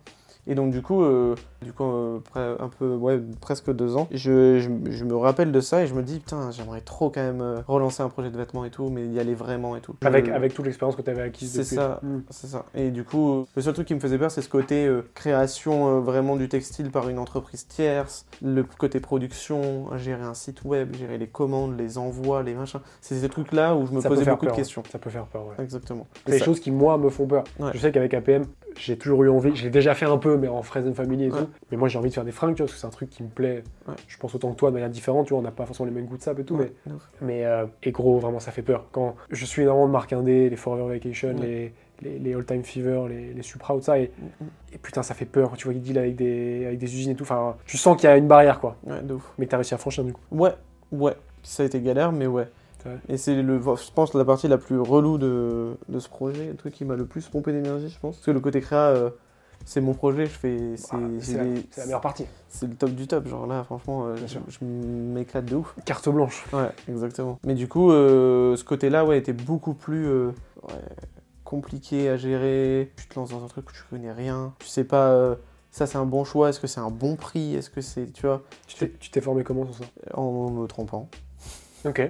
Et donc, du coup, euh, du coup euh, un peu, ouais, presque deux ans, je, je, je me rappelle de ça et je me dis, putain, j'aimerais trop quand même euh, relancer un projet de vêtements et tout, mais y aller vraiment et tout. Avec, Je- avec toute l'expérience que tu avais acquise C'est ça. Hmm. C'est ça. Et du coup, le seul truc qui me faisait peur, c'est ce côté euh, création vraiment du textile par une entreprise tierce, le côté production, gérer un site web, gérer les commandes, les envois, les machins. C'est ces trucs-là où je me Ça posais beaucoup de questions. Ça peut faire peur, ouais. Exactement. C'est des choses qui, moi, me font peur. Ouais. Je sais qu'avec APM, j'ai toujours eu envie, j'ai déjà fait un peu, mais en Friends and Family et Ouais. tout. Mais moi, j'ai envie de faire des fringues, tu vois, parce que c'est un truc qui me plaît. Ouais. Je pense autant que toi, de manière différente, tu vois, on n'a pas forcément les mêmes goûts de sap et tout, Ouais, mais, mais euh, et gros, vraiment, ça fait peur. Quand je suis énormément de marques indé, les Forever Vacation, les, les, les All Time Fever, les, les Supra, tout ça, et, Mm, mm. et putain, ça fait peur. Tu vois, ils deal avec des, avec des usines et tout. Enfin, tu sens qu'il y a une barrière, quoi. Ouais, de ouf. Mais t'as réussi à franchir, du coup. Ouais, ouais. Ça a été galère, mais ouais. Et c'est, le, je pense, la partie la plus relou de, de ce projet, le truc qui m'a le plus pompé d'énergie, je pense. Parce que le côté créa, euh, c'est mon projet, je fais. C'est, Ah, j'ai c'est la, les- c'est la meilleure partie. c'est le top du top. Genre là, franchement, euh, je, m'éclate de ouf. Carte blanche. Ouais, exactement. Mais du coup, euh, ce côté-là, ouais, était beaucoup plus ouais, compliqué à gérer. Tu te lances dans un truc où tu connais rien. Tu sais pas, ça c'est un bon choix, est-ce que c'est un bon prix, est-ce que c'est, tu vois, Tu t'es- tu t'es formé comment sur ça? En me trompant, Ok.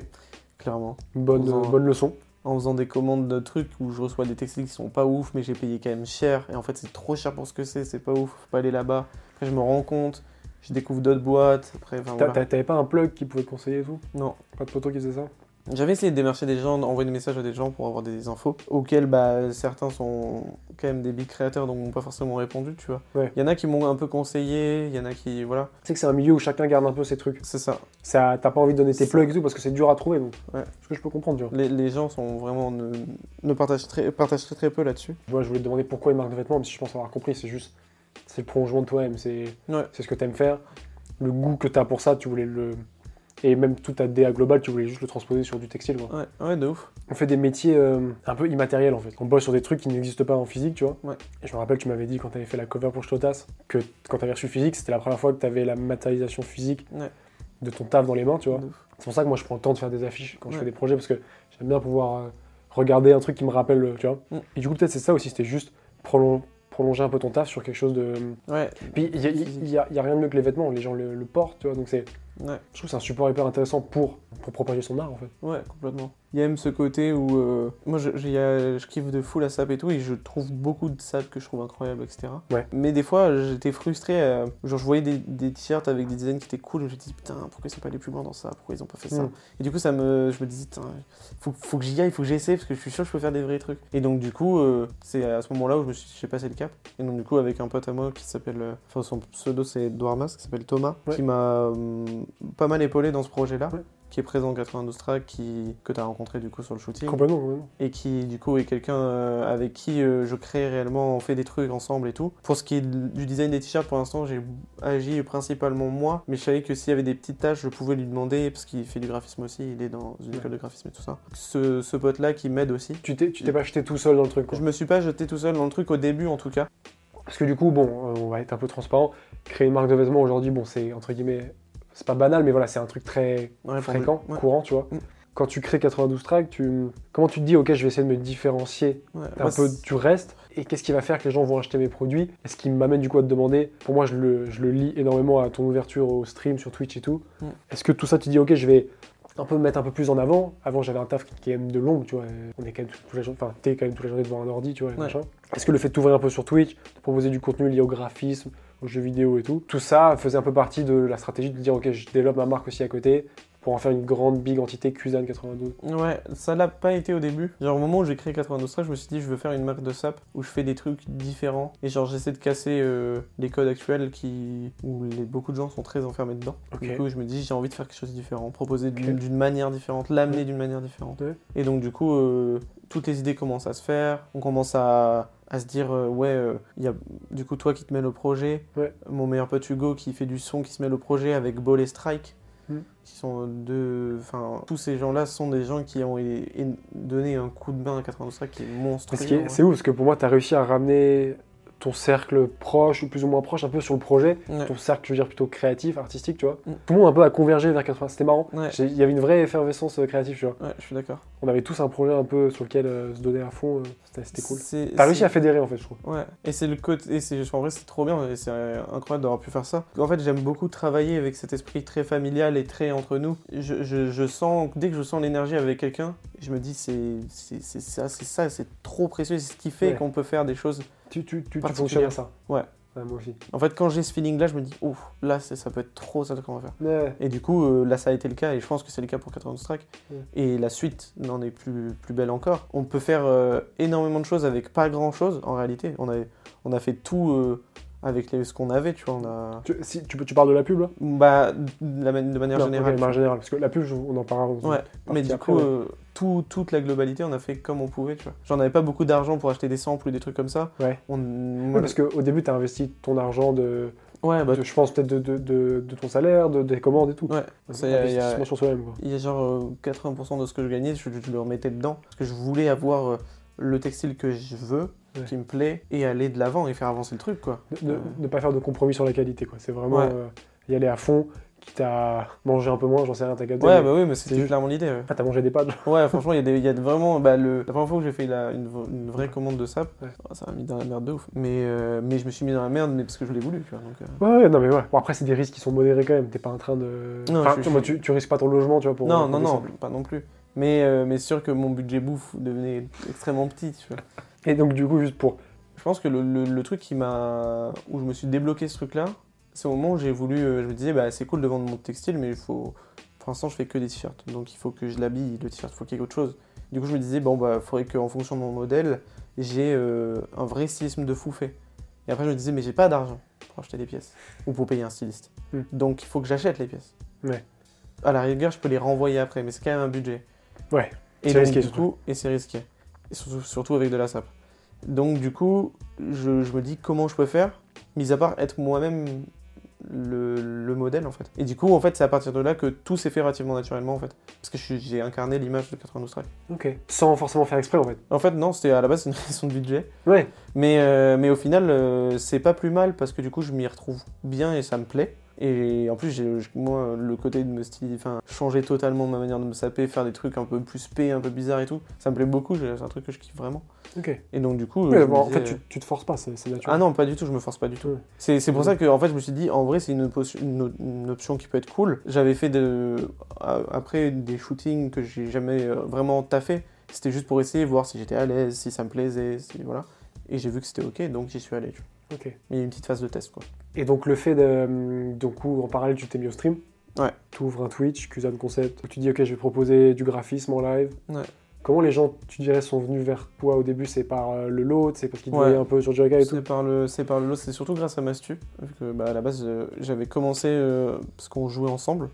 Clairement. Bonne, En faisant- bonne leçon. En faisant des commandes de trucs où je reçois des textiles qui sont pas ouf, mais j'ai payé quand même cher. Et en fait, c'est trop cher pour ce que c'est, c'est pas ouf, faut pas aller là-bas. Après, je me rends compte, je découvre d'autres boîtes. Après, voilà. T'avais pas un plug qui pouvait te conseiller et tout? Non, Pas de poteau qui faisait ça? J'avais essayé de démarcher des gens, d'envoyer des messages à des gens pour avoir des infos, auxquels bah, certains sont quand même des big créateurs donc m'ont pas forcément répondu, tu vois. Ouais. Il y en a qui m'ont un peu conseillé, il y en a qui. Voilà, Tu sais que c'est un milieu où chacun garde un peu ses trucs. c'est ça. Ça, T'as pas envie de donner tes plugs et tout parce que c'est dur à trouver. Donc. Ouais. Ce que je peux comprendre, tu vois. Les, les gens sont vraiment. ne, ne partagent, très, partagent très très peu là-dessus. Moi, je voulais te demander pourquoi une marque de vêtements, mais si je pense avoir compris, c'est juste. C'est le prolongement de toi-même. C'est Ouais. c'est ce que t'aimes faire. Le goût que t'as pour ça, tu voulais le. Et même toute ta DA globale, tu voulais juste le transposer sur du textile. quoi. Ouais, ouais, de ouf. On fait des métiers euh, un peu immatériels en fait. On bosse sur des trucs qui n'existent pas en physique, tu vois. Ouais. Et je me rappelle, tu m'avais dit quand tu avais fait la cover pour Stotas, que quand tu avais reçu physique, c'était la première fois que tu avais la matérialisation physique Ouais. de ton taf dans les mains, tu vois. C'est pour ça que moi je prends le temps de faire des affiches quand je fais des projets parce que j'aime bien pouvoir euh, regarder un truc qui me rappelle, euh, tu vois. Mm. Et du coup, peut-être c'est ça aussi, c'était juste prolon- prolonger un peu ton taf sur quelque chose de. Ouais, Puis il y, a- y a- il y a rien de mieux que les vêtements, les gens le, le portent, tu vois. Donc c'est. Ouais, Je trouve que c'est un support hyper intéressant pour, pour propager son art en fait. ouais, complètement. Il y a même ce côté où. euh, moi, je, y a- je kiffe de fou la SAP et tout, et je trouve beaucoup de SAP que je trouve incroyables, etc. Ouais. Mais des fois, j'étais frustré. euh, genre, je voyais des, des t-shirts avec des designs qui étaient cool, et je me dis, putain, pourquoi ils sont pas allés plus loin dans ça? Pourquoi ils ont pas fait ça? Mm. Et du coup, ça me, je me dis, putain, faut, faut que j'y aille, faut que j'essaie, parce que je suis sûr que je peux faire des vrais trucs. Et donc, du coup, euh, c'est à ce moment-là où je me suis j'ai passé le cap. Et donc, du coup, avec un pote à moi qui s'appelle, enfin, son pseudo c'est Dwarmas, qui s'appelle Thomas, Ouais. qui m'a hum, pas mal épaulé dans ce projet-là. Ouais. Qui est présent en 92 Track, qui, que tu as rencontré du coup sur le shooting Complètement, complètement. et qui du coup est quelqu'un euh, avec qui euh, je crée réellement, on fait des trucs ensemble et tout. Pour ce qui est du design des t-shirts, pour l'instant j'ai agi principalement moi, mais je savais que s'il y avait des petites tâches, je pouvais lui demander, parce qu'il fait du graphisme aussi, il est dans une Ouais. école de graphisme et tout ça. Ce, ce pote-là qui m'aide aussi. Tu t'es tu t'es pas jeté tout seul dans le truc quoi. Je me suis pas jeté tout seul dans le truc au début en tout cas. Parce que du coup, bon, euh, on va être un peu transparent. Créer une marque de vêtements aujourd'hui, bon, c'est entre guillemets, c'est pas banal, mais voilà, c'est un truc très Ouais, fréquent, ouais. courant, tu vois. Mm. Quand tu crées 92 tracks, tu... comment tu te dis, ok, je vais essayer de me différencier Ouais, un peu du reste et qu'est-ce qui va faire que les gens vont acheter mes produits? Et ce qui m'amène du coup à te demander, pour moi, je le, je le lis énormément à ton ouverture au stream sur Twitch et tout. Mm. Est-ce que tout ça, tu dis, ok, je vais un peu me mettre un peu plus en avant? Avant, j'avais un taf qui qui est quand même de l'ombre, tu vois. On est quand même toute la journée, enfin, t'es quand même toute la journée devant un ordi, tu vois. Ouais. machin. Est-ce que le fait de t'ouvrir un peu sur Twitch, de proposer du contenu lié au graphisme, aux jeux vidéo et tout, tout ça faisait un peu partie de la stratégie de dire, ok, je développe ma marque aussi à côté pour en faire une grande big entité Kusan 92 Ouais, ça l'a pas été au début. Genre au moment où j'ai créé 92 Track, je me suis dit je veux faire une marque de sap où je fais des trucs différents et genre j'essaie de casser euh, les codes actuels qui où les, beaucoup de gens sont très enfermés dedans. Du coup, je me dis j'ai envie de faire quelque chose de différent, proposer d'une manière différente, l'amener d'une manière différente. Et donc du coup, euh, toutes les idées commencent à se faire. On commence à, à se dire euh, ouais, euh, il y a du coup toi qui te mêles au projet, Ouais. mon meilleur pote Hugo qui fait du son qui se mêle au projet avec Ball et Strike Mm. qui sont deux. Enfin, tous ces gens-là sont des gens qui ont donné un coup de main à 92 Strike qui est monstrueux. Ouais. C'est ouf parce que pour moi, tu as réussi à ramener ton cercle proche ou plus ou moins proche un peu sur le projet, Ouais. ton cercle, je veux dire, plutôt créatif, artistique, tu vois. Mm. Tout le monde un peu a convergé vers 80. C'était marrant. Ouais. Il y avait une vraie effervescence euh, créative, tu vois. Ouais, je suis d'accord. On avait tous un projet un peu sur lequel euh, se donner à fond. euh, C'était cool. T'as réussi à fédérer en fait, je trouve. Ouais, et c'est le côté. Et c'est, en vrai, c'est trop bien et c'est incroyable d'avoir pu faire ça. En fait, j'aime beaucoup travailler avec cet esprit très familial et très entre nous. Je, je, je sens, dès que je sens l'énergie avec quelqu'un, je me dis, c'est, ça, c'est ça, c'est trop précieux. C'est ce qui fait qu'on peut faire des choses. Tu, tu, tu, fonctionnes à ça. Ouais. moi aussi. En fait, quand j'ai ce feeling-là, je me dis, ouf, là, ça peut être trop ça qu'on va faire. Ouais. Et du coup, euh, là, ça a été le cas, et je pense que c'est le cas pour 91 Track. Ouais. Et la suite n'en est plus, plus belle encore. On peut faire euh, énormément de choses avec pas grand-chose, en réalité. On a, on a fait tout euh, avec les- ce qu'on avait, tu vois. On a... Tu, si, tu, tu parles de la pub là? Bah, de, la man- de manière Non, générale. de manière générale. Parce que la pub, je- on en parlera. Ouais, mais du après, coup, ouais. euh, tout- toute la globalité, on a fait comme on pouvait, tu vois. J'en avais pas beaucoup d'argent pour acheter des samples ou des trucs comme ça. Ouais. On, Ouais, parce qu'au début, tu as investi ton argent de, ouais, bah, de- je pense peut-être de, de, de, ton salaire, de, des commandes et tout. ouais. Investissement sur soi-même. Il y a genre euh, 80% de ce que je gagnais, je, je le remettais dedans. Parce que je voulais avoir euh, le textile que je veux, Ouais. qui me plaît, et aller de l'avant et faire avancer le truc, quoi. Ne, ne- Euh, pas faire de compromis sur la qualité. quoi. C'est vraiment Ouais. euh, y aller à fond, quitte à manger un peu moins, j'en sais rien, t'as capté. Ouais, mais- bah oui, mais c'est c'était juste- clairement l'idée. Ouais. Ah, t'as mangé des pâtes Ouais, franchement, il y, y a vraiment. Bah, le, la première fois que j'ai fait la- une, vraie commande de sap, Ouais. oh, ça m'a mis dans la merde de ouf. Mais, euh, mais je me suis mis dans la merde, mais parce que je l'ai voulu, tu vois. Donc, euh, Ouais, ouais, non, mais ouais. Bon, après, c'est des risques qui sont modérés quand même. T'es pas en train de. Non, Enfin, je- moi, je- tu, tu risques pas ton logement, tu vois, pour. non, non, non, pas non plus. Mais, euh, mais sûr que mon budget bouffe devenait extrêmement petit, tu vois. Et donc, du coup, juste pour. Je pense que le, le- le truc qui m'a. où je me suis débloqué ce truc-là, c'est au moment où j'ai voulu. euh, je me disais, bah, c'est cool de vendre mon textile, mais il faut. Pour l'instant, je fais que des t-shirts. Donc il faut que je l'habille, le t-shirt, il faut qu'il y ait autre chose. Du coup, je me disais, bon, bah, faudrait qu'en fonction de mon modèle, j'ai euh, un vrai stylisme de fou fait. Et après, je me disais, mais j'ai pas d'argent pour acheter des pièces ou pour payer un styliste. Hmm. Donc il faut que j'achète les pièces. Ouais. À la rigueur, je peux les renvoyer après, mais c'est quand même un budget. Ouais. Et C'est donc, risqué, du coup, et c'est risqué. Et surtout, surtout avec de la sape. Donc du coup, je, je me dis comment je peux faire, mis à part être moi-même le, le modèle en fait. Et du coup, en fait, c'est à partir de là que tout s'est fait relativement naturellement en fait. Parce que j'ai incarné l'image de 92 Track. Ok. Sans forcément faire exprès, en fait. En fait, non, c'était à la base une question de budget. Ouais. Mais, euh, mais au final, euh, c'est pas plus mal parce que du coup, je m'y retrouve bien et ça me plaît. Et en plus, j'ai, moi, le côté de me styler, enfin, changer totalement ma manière de me saper, faire des trucs un peu plus P, un peu bizarres et tout, ça me plaît beaucoup. C'est un truc que je kiffe vraiment. Ok. Et donc, du coup. Bon, me en fait, tu, tu te forces pas, c'est c'est Ah naturel. non, pas du tout, je me force pas du tout. Ouais. C'est pour Ouais. ça que en fait, je me suis dit, en vrai, c'est une, option- une, une option qui peut être cool. J'avais fait de, après des shootings que j'ai jamais euh, vraiment taffé. C'était juste pour essayer, voir si j'étais à l'aise, si ça me plaisait, si voilà. Et j'ai vu que c'était ok, donc j'y suis allé. tu vois. Ok. Mais il y a une petite phase de test, quoi. Et donc, le fait de. hum, Donc, où, en parallèle, tu t'es mis au stream. Ouais. Tu ouvres un Twitch, Kuzan Concept. où Tu dis, ok, je vais proposer du graphisme en live. Ouais. Comment les gens, tu dirais, sont venus vers toi au début? C'est par euh, le lot, c'est parce qu'ils te Ouais. voyaient un peu sur Jerica et tout? C'est par le, c'est par le lot, c'est surtout grâce à Mastu. Vu que bah, à la base, euh, j'avais commencé euh, parce qu'on jouait ensemble.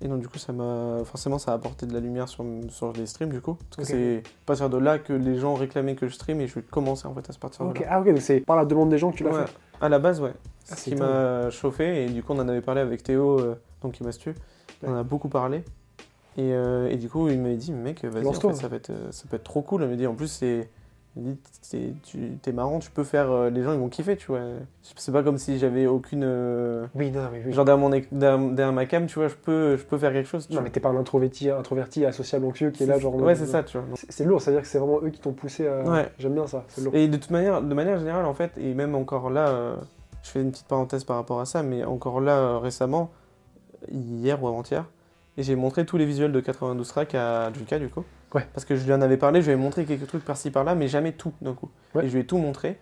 Et donc, du coup, ça m'a, forcément, ça a apporté de la lumière sur, sur les streams, du coup. Parce que c'est à partir de là que les gens réclamaient que je stream et je vais commencer en fait à se partir de Ok, là. Ah, ok, donc c'est par la demande des gens que tu l'as Ouais, fait? À la base, ouais. Ah, ce qui m'a chauffé et du coup, on en avait parlé avec Théo, euh, donc qui Mastu. On en a beaucoup parlé. Et, euh, et du coup, il m'avait dit, mec, vas-y, en fait, ça, va être, euh, ça peut être trop cool. Il m'a dit, en plus, c'est. Il dit, t'es- tu marrant, tu peux faire. euh, les gens, ils vont kiffer, tu vois. C'est pas comme si j'avais aucune. euh, Oui, non, mais oui. Genre derrière, mon, derrière, derrière ma cam, tu vois, je peux, je peux faire quelque chose. tu Non, vois. mais t'es pas un introverti, introverti, associable, anxieux qui est là, genre. en Ouais, c'est ça, tu vois. C'est- C'est lourd, c'est-à-dire que c'est vraiment eux qui t'ont poussé à. Ouais. J'aime bien ça, c'est lourd. Et de toute manière, de manière générale, en fait, et même encore là, euh, je fais une petite parenthèse par rapport à ça, mais encore là, euh, récemment, hier ou avant-hier, et j'ai montré tous les visuels de 92 Track à Juka, du coup. Ouais. Parce que je lui en avais parlé, je lui avais montré quelques trucs par-ci par-là, mais jamais tout d'un coup. Ouais. Et je lui ai tout montré.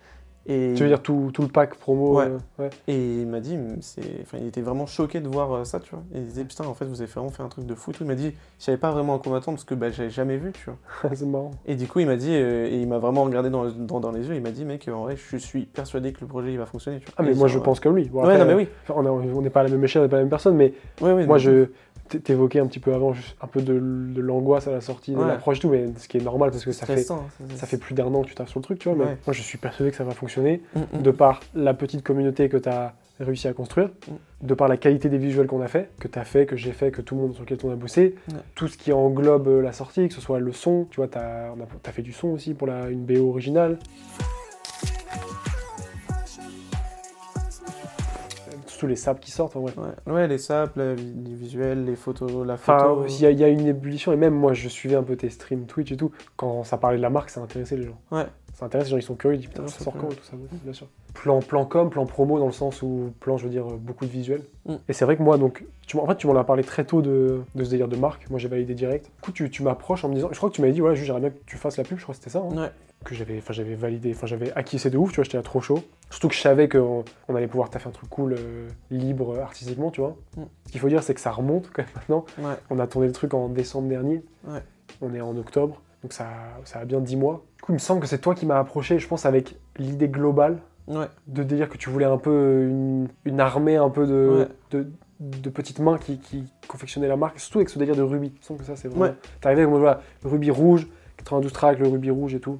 Et, Tu veux dire tout, tout le pack promo Ouais. euh, ouais. et il m'a dit, c'est, enfin, il était vraiment choqué de voir euh, ça, tu vois. Et il disait, putain, en fait, vous avez vraiment fait un truc de fou. tout. Il m'a dit, je savais pas vraiment à quoi m'attendre parce que bah, j'avais jamais vu, tu vois. c'est marrant. Et du coup, il m'a dit, euh, et il m'a vraiment regardé dans, dans, dans les yeux, il m'a dit, mec, en vrai, je suis persuadé que le projet il va fonctionner, tu vois. Ah, mais Et moi je pense comme lui. Bon, Ouais, après, non, mais oui. on est- on n'est pas à la même échelle, on n'est pas la même personne, mais moi je t'évoquais un petit peu avant juste un peu de, de l'angoisse à la sortie, de Ouais. l'approche et tout, mais ce qui est normal parce que ça fait, ça fait plus d'un an que tu taffes sur le truc, tu vois. Mais Ouais. moi je suis persuadé que ça va fonctionner Mm, mm. de par la petite communauté que tu as réussi à construire, Mm. de par la qualité des visuels qu'on a fait, que tu as fait, que j'ai fait, que tout le monde sur lequel on a bossé, tout ce qui englobe euh, la sortie, que ce soit le son, tu vois, tu as, fait du son aussi pour la, une BO originale. Les saps qui sortent, en vrai. Ouais, ouais, les vi- les visuels, les photos, la photo. il y, a- il y a une ébullition, et même moi, je suivais un peu tes streams Twitch et tout. Quand ça parlait de la marque, ça intéressait les gens. Ouais. Ça intéresse les gens, ils sont curieux, ils disent putain, Ouais, ça sort quand et tout ça, bien sûr. Plan, plan com, plan promo, dans le sens où plan, je veux dire, euh, beaucoup de visuels. Mm. Et c'est vrai que moi, donc, tu, en fait, tu m'en as parlé très tôt de, de ce délire de marque. Moi, j'ai validé direct. Du coup, tu, tu m'approches en me disant, je crois que tu m'avais dit, voilà, juste, j'aimerais bien que tu fasses la pub, je crois que c'était ça. hein. Ouais. Que j'avais enfin j'avais validé enfin j'avais acquiescé de ouf tu vois j'étais là trop chaud surtout que je savais qu'on on allait pouvoir taffer un truc cool euh, libre euh, artistiquement tu vois Mm. ce qu'il faut dire c'est que ça remonte quand même maintenant Ouais. on a tourné le truc en décembre dernier Ouais. on est en octobre donc ça, ça a bien 10 mois du coup il me semble que c'est toi qui m'as approché je pense avec l'idée globale Ouais. de délire que tu voulais un peu une, une armée un peu de, de, de petites mains qui, qui confectionnaient la marque, surtout avec ce délire de rubis. Je sens que ça, c'est vraiment. Ouais. T'arrivais avec voilà, le rubis rouge, 92 tracks, le rubis rouge et tout.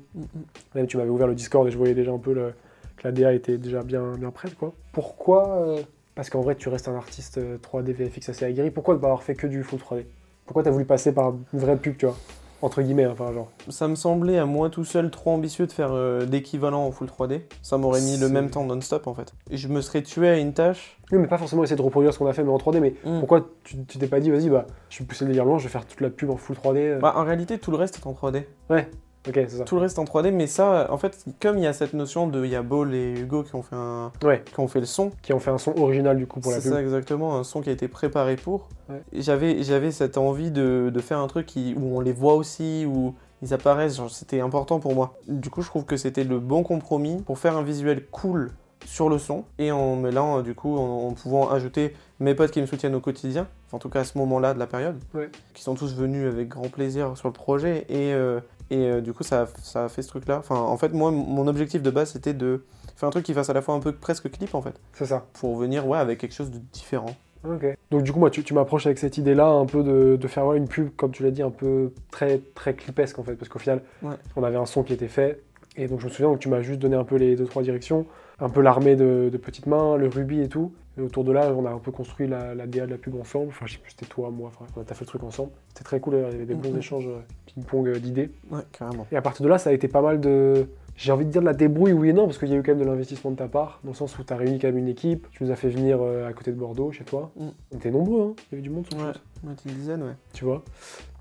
Même tu m'avais ouvert le Discord et je voyais déjà un peu le- que la DA était déjà bien, bien prête. quoi. Pourquoi euh, Parce qu'en vrai, tu restes un artiste euh, 3D VFX assez aguerri. Pourquoi ne pas avoir fait que du full 3D Pourquoi t'as voulu passer par une vraie pub, tu vois? Entre guillemets, hein, enfin, genre. Ça me semblait à moi tout seul trop ambitieux de faire euh, l'équivalent en full 3D. Ça m'aurait mis le même temps non-stop en fait. Et je me serais tué à une tâche. Oui, mais pas forcément essayer de reproduire ce qu'on a fait, mais en 3D. Mais Mm. pourquoi tu t'es pas dit, vas-y, bah, je suis poussé le délire loin, je vais faire toute la pub en full 3D euh. Bah, en réalité, tout le reste est en 3D. Ok, c'est ça. Tout le reste en 3D, mais ça, en fait, comme il y a cette notion de. Il y a Ball et Hugo qui ont fait, un, Ouais, qui ont fait le son. qui ont fait un son original du coup pour la C'est pub. ça exactement, un son qui a été préparé pour. Ouais. J'avais, j'avais cette envie de, de faire un truc qui, où on les voit aussi, où ils apparaissent, c'était important pour moi. Du coup, je trouve que c'était le bon compromis pour faire un visuel cool sur le son et en mêlant, du coup, en, en pouvant ajouter mes potes qui me soutiennent au quotidien, enfin, en tout cas à ce moment-là de la période, Ouais. qui sont tous venus avec grand plaisir sur le projet et, euh, et euh, du coup, ça a, ça a fait ce truc-là. Enfin, en fait, moi, mon objectif de base, c'était de faire un truc qui fasse à la fois un peu presque clip, en fait, C'est ça. pour venir, ouais, avec quelque chose de différent. Ok. Donc du coup, moi, tu, tu m'approches avec cette idée-là, un peu de, de faire une pub, comme tu l'as dit, un peu très très clipesque en fait, parce qu'au final, Ouais. on avait un son qui était fait, et donc je me souviens donc tu m'as juste donné un peu les deux trois directions, un peu l'armée de, de petites mains, le rubis et tout. Et autour de là, on a un peu construit la, la DA de la pub ensemble. Enfin, je sais plus, c'était toi, moi, enfin, on a fait le truc ensemble. C'était très cool, il y avait des bons échanges euh, ping-pong euh, d'idées. Ouais, carrément. Et à partir de là, ça a été pas mal de. J'ai envie de dire de la débrouille, oui et non, parce qu'il y a eu quand même de l'investissement de ta part, dans le sens où tu as réuni quand même une équipe, tu nous as fait venir euh, à côté de Bordeaux, chez toi. Mm. On était nombreux, hein. il y avait du monde sur le Ouais, shoot, ouais, une dizaine, ouais. tu vois?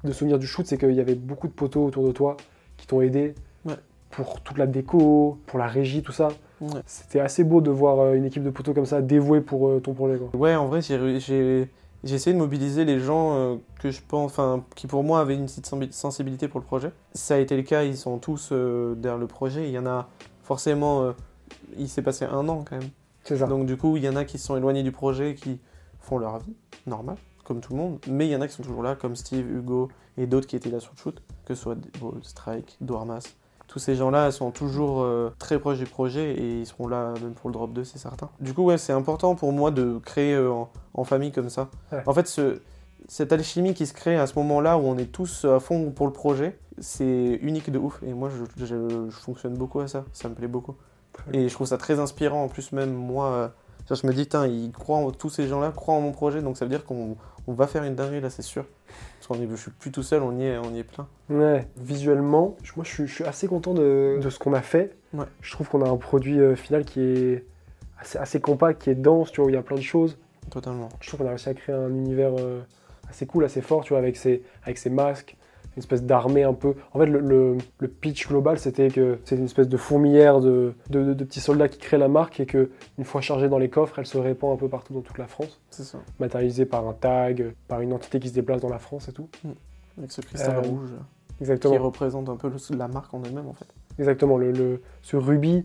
Le souvenir du shoot, c'est qu'il y avait beaucoup de poteaux autour de toi qui t'ont aidé Ouais. pour toute la déco, pour la régie, tout ça. Ouais. C'était assez beau de voir euh, une équipe de poteaux comme ça dévouée pour euh, ton projet. Quoi. Ouais, en vrai, j'ai essayé de mobiliser les gens euh, que je pense, enfin, qui pour moi avaient une petite sensi- sensibilité pour le projet. Ça a été le cas, ils sont tous derrière le projet. Il y en a forcément, il s'est passé un an quand même. C'est ça. Donc du coup, il y en a qui sont éloignés du projet, qui font leur vie, normal, comme tout le monde. Mais il y en a qui sont toujours là, comme Steve, Hugo et d'autres qui étaient là sur le shoot, que ce soit Ball, Strike, Dormas. Tous ces gens-là sont toujours euh, très proches du projet et ils seront là même pour le drop 2, c'est certain. Du coup, ouais, c'est important pour moi de créer euh, en, en famille comme ça. Ouais. En fait, ce, cette alchimie qui se crée à ce moment-là où on est tous à fond pour le projet, c'est unique de ouf. Et moi, je, je- je fonctionne beaucoup à ça. Ça me plaît beaucoup. Et je trouve ça très inspirant. En plus, même moi, euh, je me dis, ils croient en, tous ces gens-là croient en mon projet, donc ça veut dire qu'on on va faire une dinguerie là, c'est sûr. Parce qu'on est, je suis plus tout seul, on y est, on y est plein. Ouais, visuellement, je- moi je suis, je suis assez content de, de ce qu'on a fait. Ouais. Je trouve qu'on a un produit euh, final qui est assez, assez compact, qui est dense, tu vois, où il y a plein de choses. Totalement. Je trouve qu'on a réussi à créer un univers euh, assez cool, assez fort, tu vois, avec ses, avec ses masques, une espèce d'armée un peu. En fait, le, le- le pitch global, c'était que c'est une espèce de fourmilière de, de, de- de petits soldats qui créent la marque et que une fois chargée dans les coffres, elle se répand un peu partout dans toute la France, C'est ça. matérialisée par un tag, par une entité qui se déplace dans la France et tout. Avec ce cristal Euh, rouge qui Exactement. représente un peu le- la marque en elle-même en fait. Exactement, le, le- ce rubis.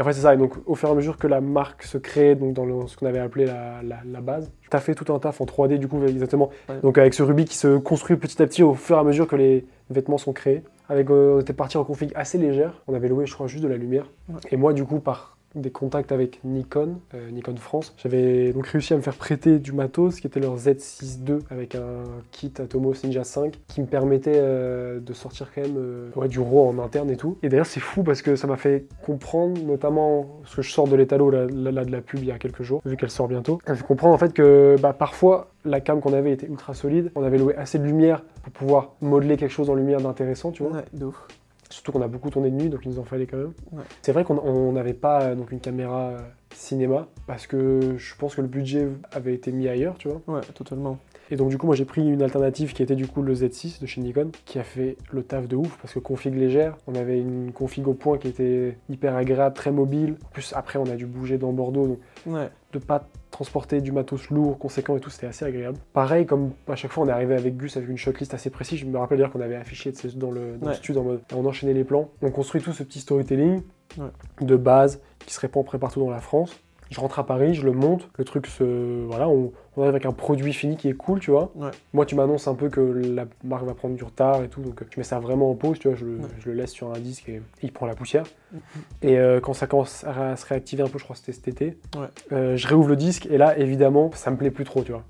Et en fait, c'est ça. Et donc, au fur et à mesure que la marque se crée, donc dans le- ce qu'on avait appelé la, la, la base, tu as fait tout un taf en 3D, du coup, exactement. Ouais. Donc, avec ce Ruby qui se construit petit à petit au fur et à mesure que les vêtements sont créés. Avec, euh, on était parti en config assez légère. On avait loué, je crois, juste de la lumière. Ouais. Et moi, du coup, par des contacts avec Nikon, euh, Nikon France, j'avais donc réussi à me faire prêter du matos qui était leur Z6 II avec un kit Atomos Ninja 5 qui me permettait euh, de sortir quand même euh, du RAW en interne et tout. Et d'ailleurs, c'est fou parce que ça m'a fait comprendre, notamment parce que je sors de l'étalo là, de la pub il y a quelques jours, vu qu'elle sort bientôt. Ça m'a fait comprendre en fait que bah, parfois la cam qu'on avait était ultra solide, on avait loué assez de lumière pour pouvoir modeler quelque chose en lumière d'intéressant, tu vois. Ouais, de ouf. Surtout qu'on a beaucoup tourné de nuit, donc il nous en fallait quand même. Ouais. C'est vrai qu'on on n'avait pas euh, donc une caméra euh, cinéma parce que je pense que le budget avait été mis ailleurs, tu vois. Ouais, totalement. Et donc du coup, moi j'ai pris une alternative qui était du coup le Z6 de chez Nikon, qui a fait le taf de ouf parce que config légère, on avait une config au point qui était hyper agréable, très mobile. En plus après, on a dû bouger dans Bordeaux, donc Ouais, de pas transporter du matos lourd, conséquent et tout, c'était assez agréable. Pareil, comme à chaque fois on est arrivé avec Gus avec une shotlist assez précise, je me rappelle d'ailleurs qu'on avait affiché dans le, dans le Ouais. studio en mode on enchaînait les plans. On construit tout ce petit storytelling Ouais. de base qui se répand près partout dans la France. Je rentre à Paris, je le monte, le truc se. Voilà, on, on arrive avec un produit fini qui est cool, tu vois. Ouais. Moi, tu m'annonces un peu que la marque va prendre du retard et tout, donc je mets ça vraiment en pause, tu vois, je, le- Ouais. je le laisse sur un disque et il prend la poussière. Mhm. Et euh, quand ça commence à se réactiver un peu, je crois que c'était cet été, Ouais. euh, je réouvre le disque et là, évidemment, ça me plaît plus trop, tu vois.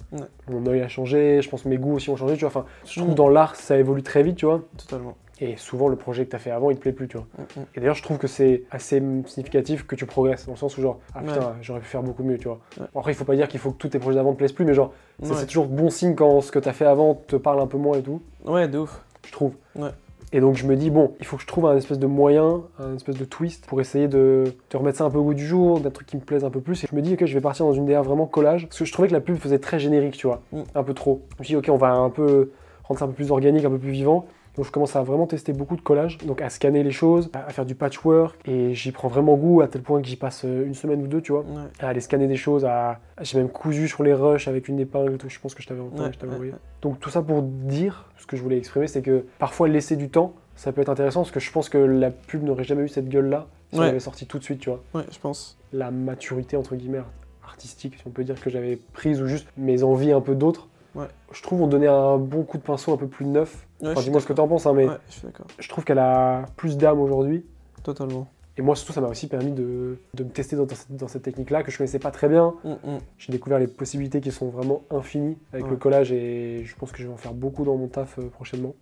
Mon œil a changé, je pense que mes goûts aussi ont changé, tu vois. Enfin, je trouve dans l'art, ça évolue très vite, tu vois. totalement. Et souvent, le projet que tu as fait avant, il te plaît plus, tu vois. Mm, mm. Et d'ailleurs, je trouve que c'est assez significatif que tu progresses, dans le sens où, genre, ah putain, Ouais. j'aurais pu faire beaucoup mieux, tu vois. Ouais. Bon, après, il faut pas dire qu'il faut que tous tes projets d'avant te plaisent plus, mais genre, c'est Ouais. c'est toujours bon signe quand ce que tu as fait avant te parle un peu moins et tout, Ouais, de ouf. je trouve. Ouais. Et donc, je me dis, bon, il faut que je trouve un espèce de moyen, un espèce de twist pour essayer de, de remettre ça un peu au goût du jour, d'un truc qui me plaise un peu plus. Et je me dis, ok, je vais partir dans une DA vraiment collage, parce que je trouvais que la pub faisait très générique, tu vois, Mm. un peu trop. Je me dit, ok, on va un peu rendre ça un peu plus organique, un peu plus vivant. Donc je commence à vraiment tester beaucoup de collage, donc à scanner les choses, à faire du patchwork, et j'y prends vraiment goût à tel point que j'y passe euh, une semaine ou deux, tu vois, Ouais. à aller scanner des choses, à... j'ai même cousu sur les rushs avec une épingle, tout. je pense que je t'avais Ouais, envoyé. ouais. Donc tout ça pour dire, ce que je voulais exprimer, c'est que parfois laisser du temps, ça peut être intéressant, parce que je pense que la pub n'aurait jamais eu cette gueule-là si on avait sorti tout de suite, tu vois. Ouais, je pense. La maturité, entre guillemets, artistique, si on peut dire que j'avais prise, ou juste mes envies un peu d'autres, Ouais. je trouve on donnait un bon coup de pinceau un peu plus neuf. Ouais, Enfin, dis-moi ce que t'en penses, hein, mais Ouais, je suis d'accord. je trouve qu'elle a plus d'âme aujourd'hui. Totalement. Et moi, surtout, ça m'a aussi permis de, de me tester dans, dans cette, dans cette technique-là que je connaissais pas très bien. Mm, mm. J'ai découvert les possibilités qui sont vraiment infinies avec Ouais. le collage et je pense que je vais en faire beaucoup dans mon taf euh, prochainement.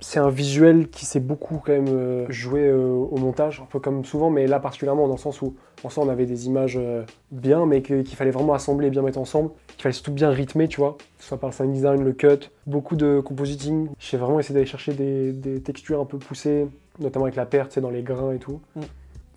C'est un visuel qui s'est beaucoup quand même euh, joué euh, au montage, un peu comme souvent, mais là particulièrement dans le sens où en soi on avait des images euh, bien, mais qu'il fallait vraiment assembler et bien mettre ensemble, qu'il fallait surtout bien rythmer, tu vois, que ce soit par le sound design, le cut, beaucoup de compositing. J'ai vraiment essayé d'aller chercher des, des textures un peu poussées, notamment avec la perte, tu sais, dans les grains et tout. Mm.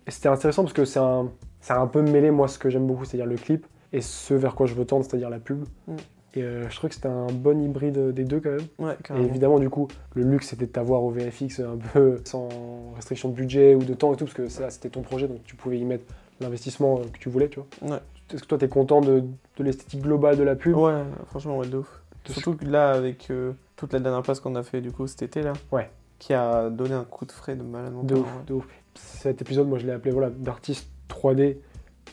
Et c'était intéressant parce que c'est un, ça a un peu mêlé moi ce que j'aime beaucoup, c'est-à-dire le clip, et ce vers quoi je veux tendre, c'est-à-dire la pub. Mm. Et euh, je trouve que c'était un bon hybride des deux quand même. Ouais, Et évidemment, du coup, le luxe c'était de t'avoir au VFX un peu sans restriction de budget ou de temps et tout, parce que ça c'était ton projet, donc tu pouvais y mettre l'investissement euh, que tu voulais, tu vois. Ouais. Est-ce que toi t'es content de, de l'esthétique globale de la pub? Ouais, franchement, ouais, de ouf. De Surtout que là, avec euh, toute la dernière place qu'on a fait du coup cet été là, Ouais. qui a donné un coup de frais de malade De ouf, de ouf. Cet épisode, moi je l'ai appelé voilà, d'artiste 3D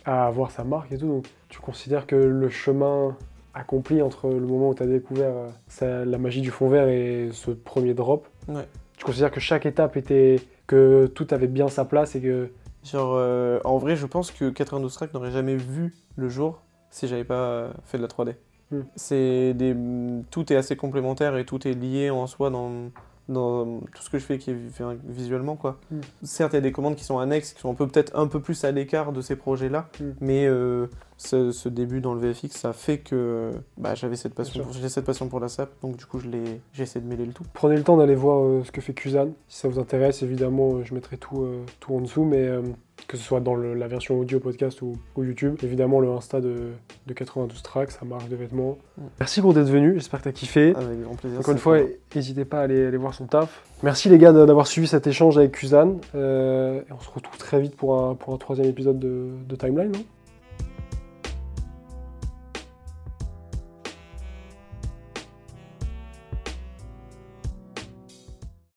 à avoir sa marque et tout. Donc tu considères que le chemin accompli entre le moment où tu as découvert euh, ça- la magie du fond vert et ce premier drop, Ouais. tu considères que chaque étape était. que tout avait bien sa place et que. Genre, euh, en vrai, je pense que 92 Track n'aurait jamais vu le jour si j'avais pas euh, fait de la 3D. Hmm. C'est des, tout est assez complémentaire et tout est lié en soi dans, dans tout ce que je fais qui est visuellement quoi. Hmm. Certes, il y a des commandes qui sont annexes, qui sont peut-être un peu plus à l'écart de ces projets-là, Hmm. mais euh, ce, ce début dans le VFX, ça fait que bah, j'avais cette passion, pour, j'ai cette passion pour la SAP, donc du coup, je l'ai, j'ai essayé de mêler le tout. Prenez le temps d'aller voir euh, ce que fait Kuzan. Si ça vous intéresse, évidemment, euh, je mettrai tout, euh, tout en dessous, mais que ce soit dans le- la version audio podcast ou, ou YouTube. Évidemment, le Insta de, de 92 tracks, sa marque de vêtements. Merci pour d'être venu, j'espère que tu as kiffé. Avec grand plaisir. Encore une fois, n'hésitez pas à aller, aller voir son taf. Merci les gars d'avoir suivi cet échange avec Kuzan. Euh, et on se retrouve très vite pour un, pour un troisième épisode de, de Timeline. non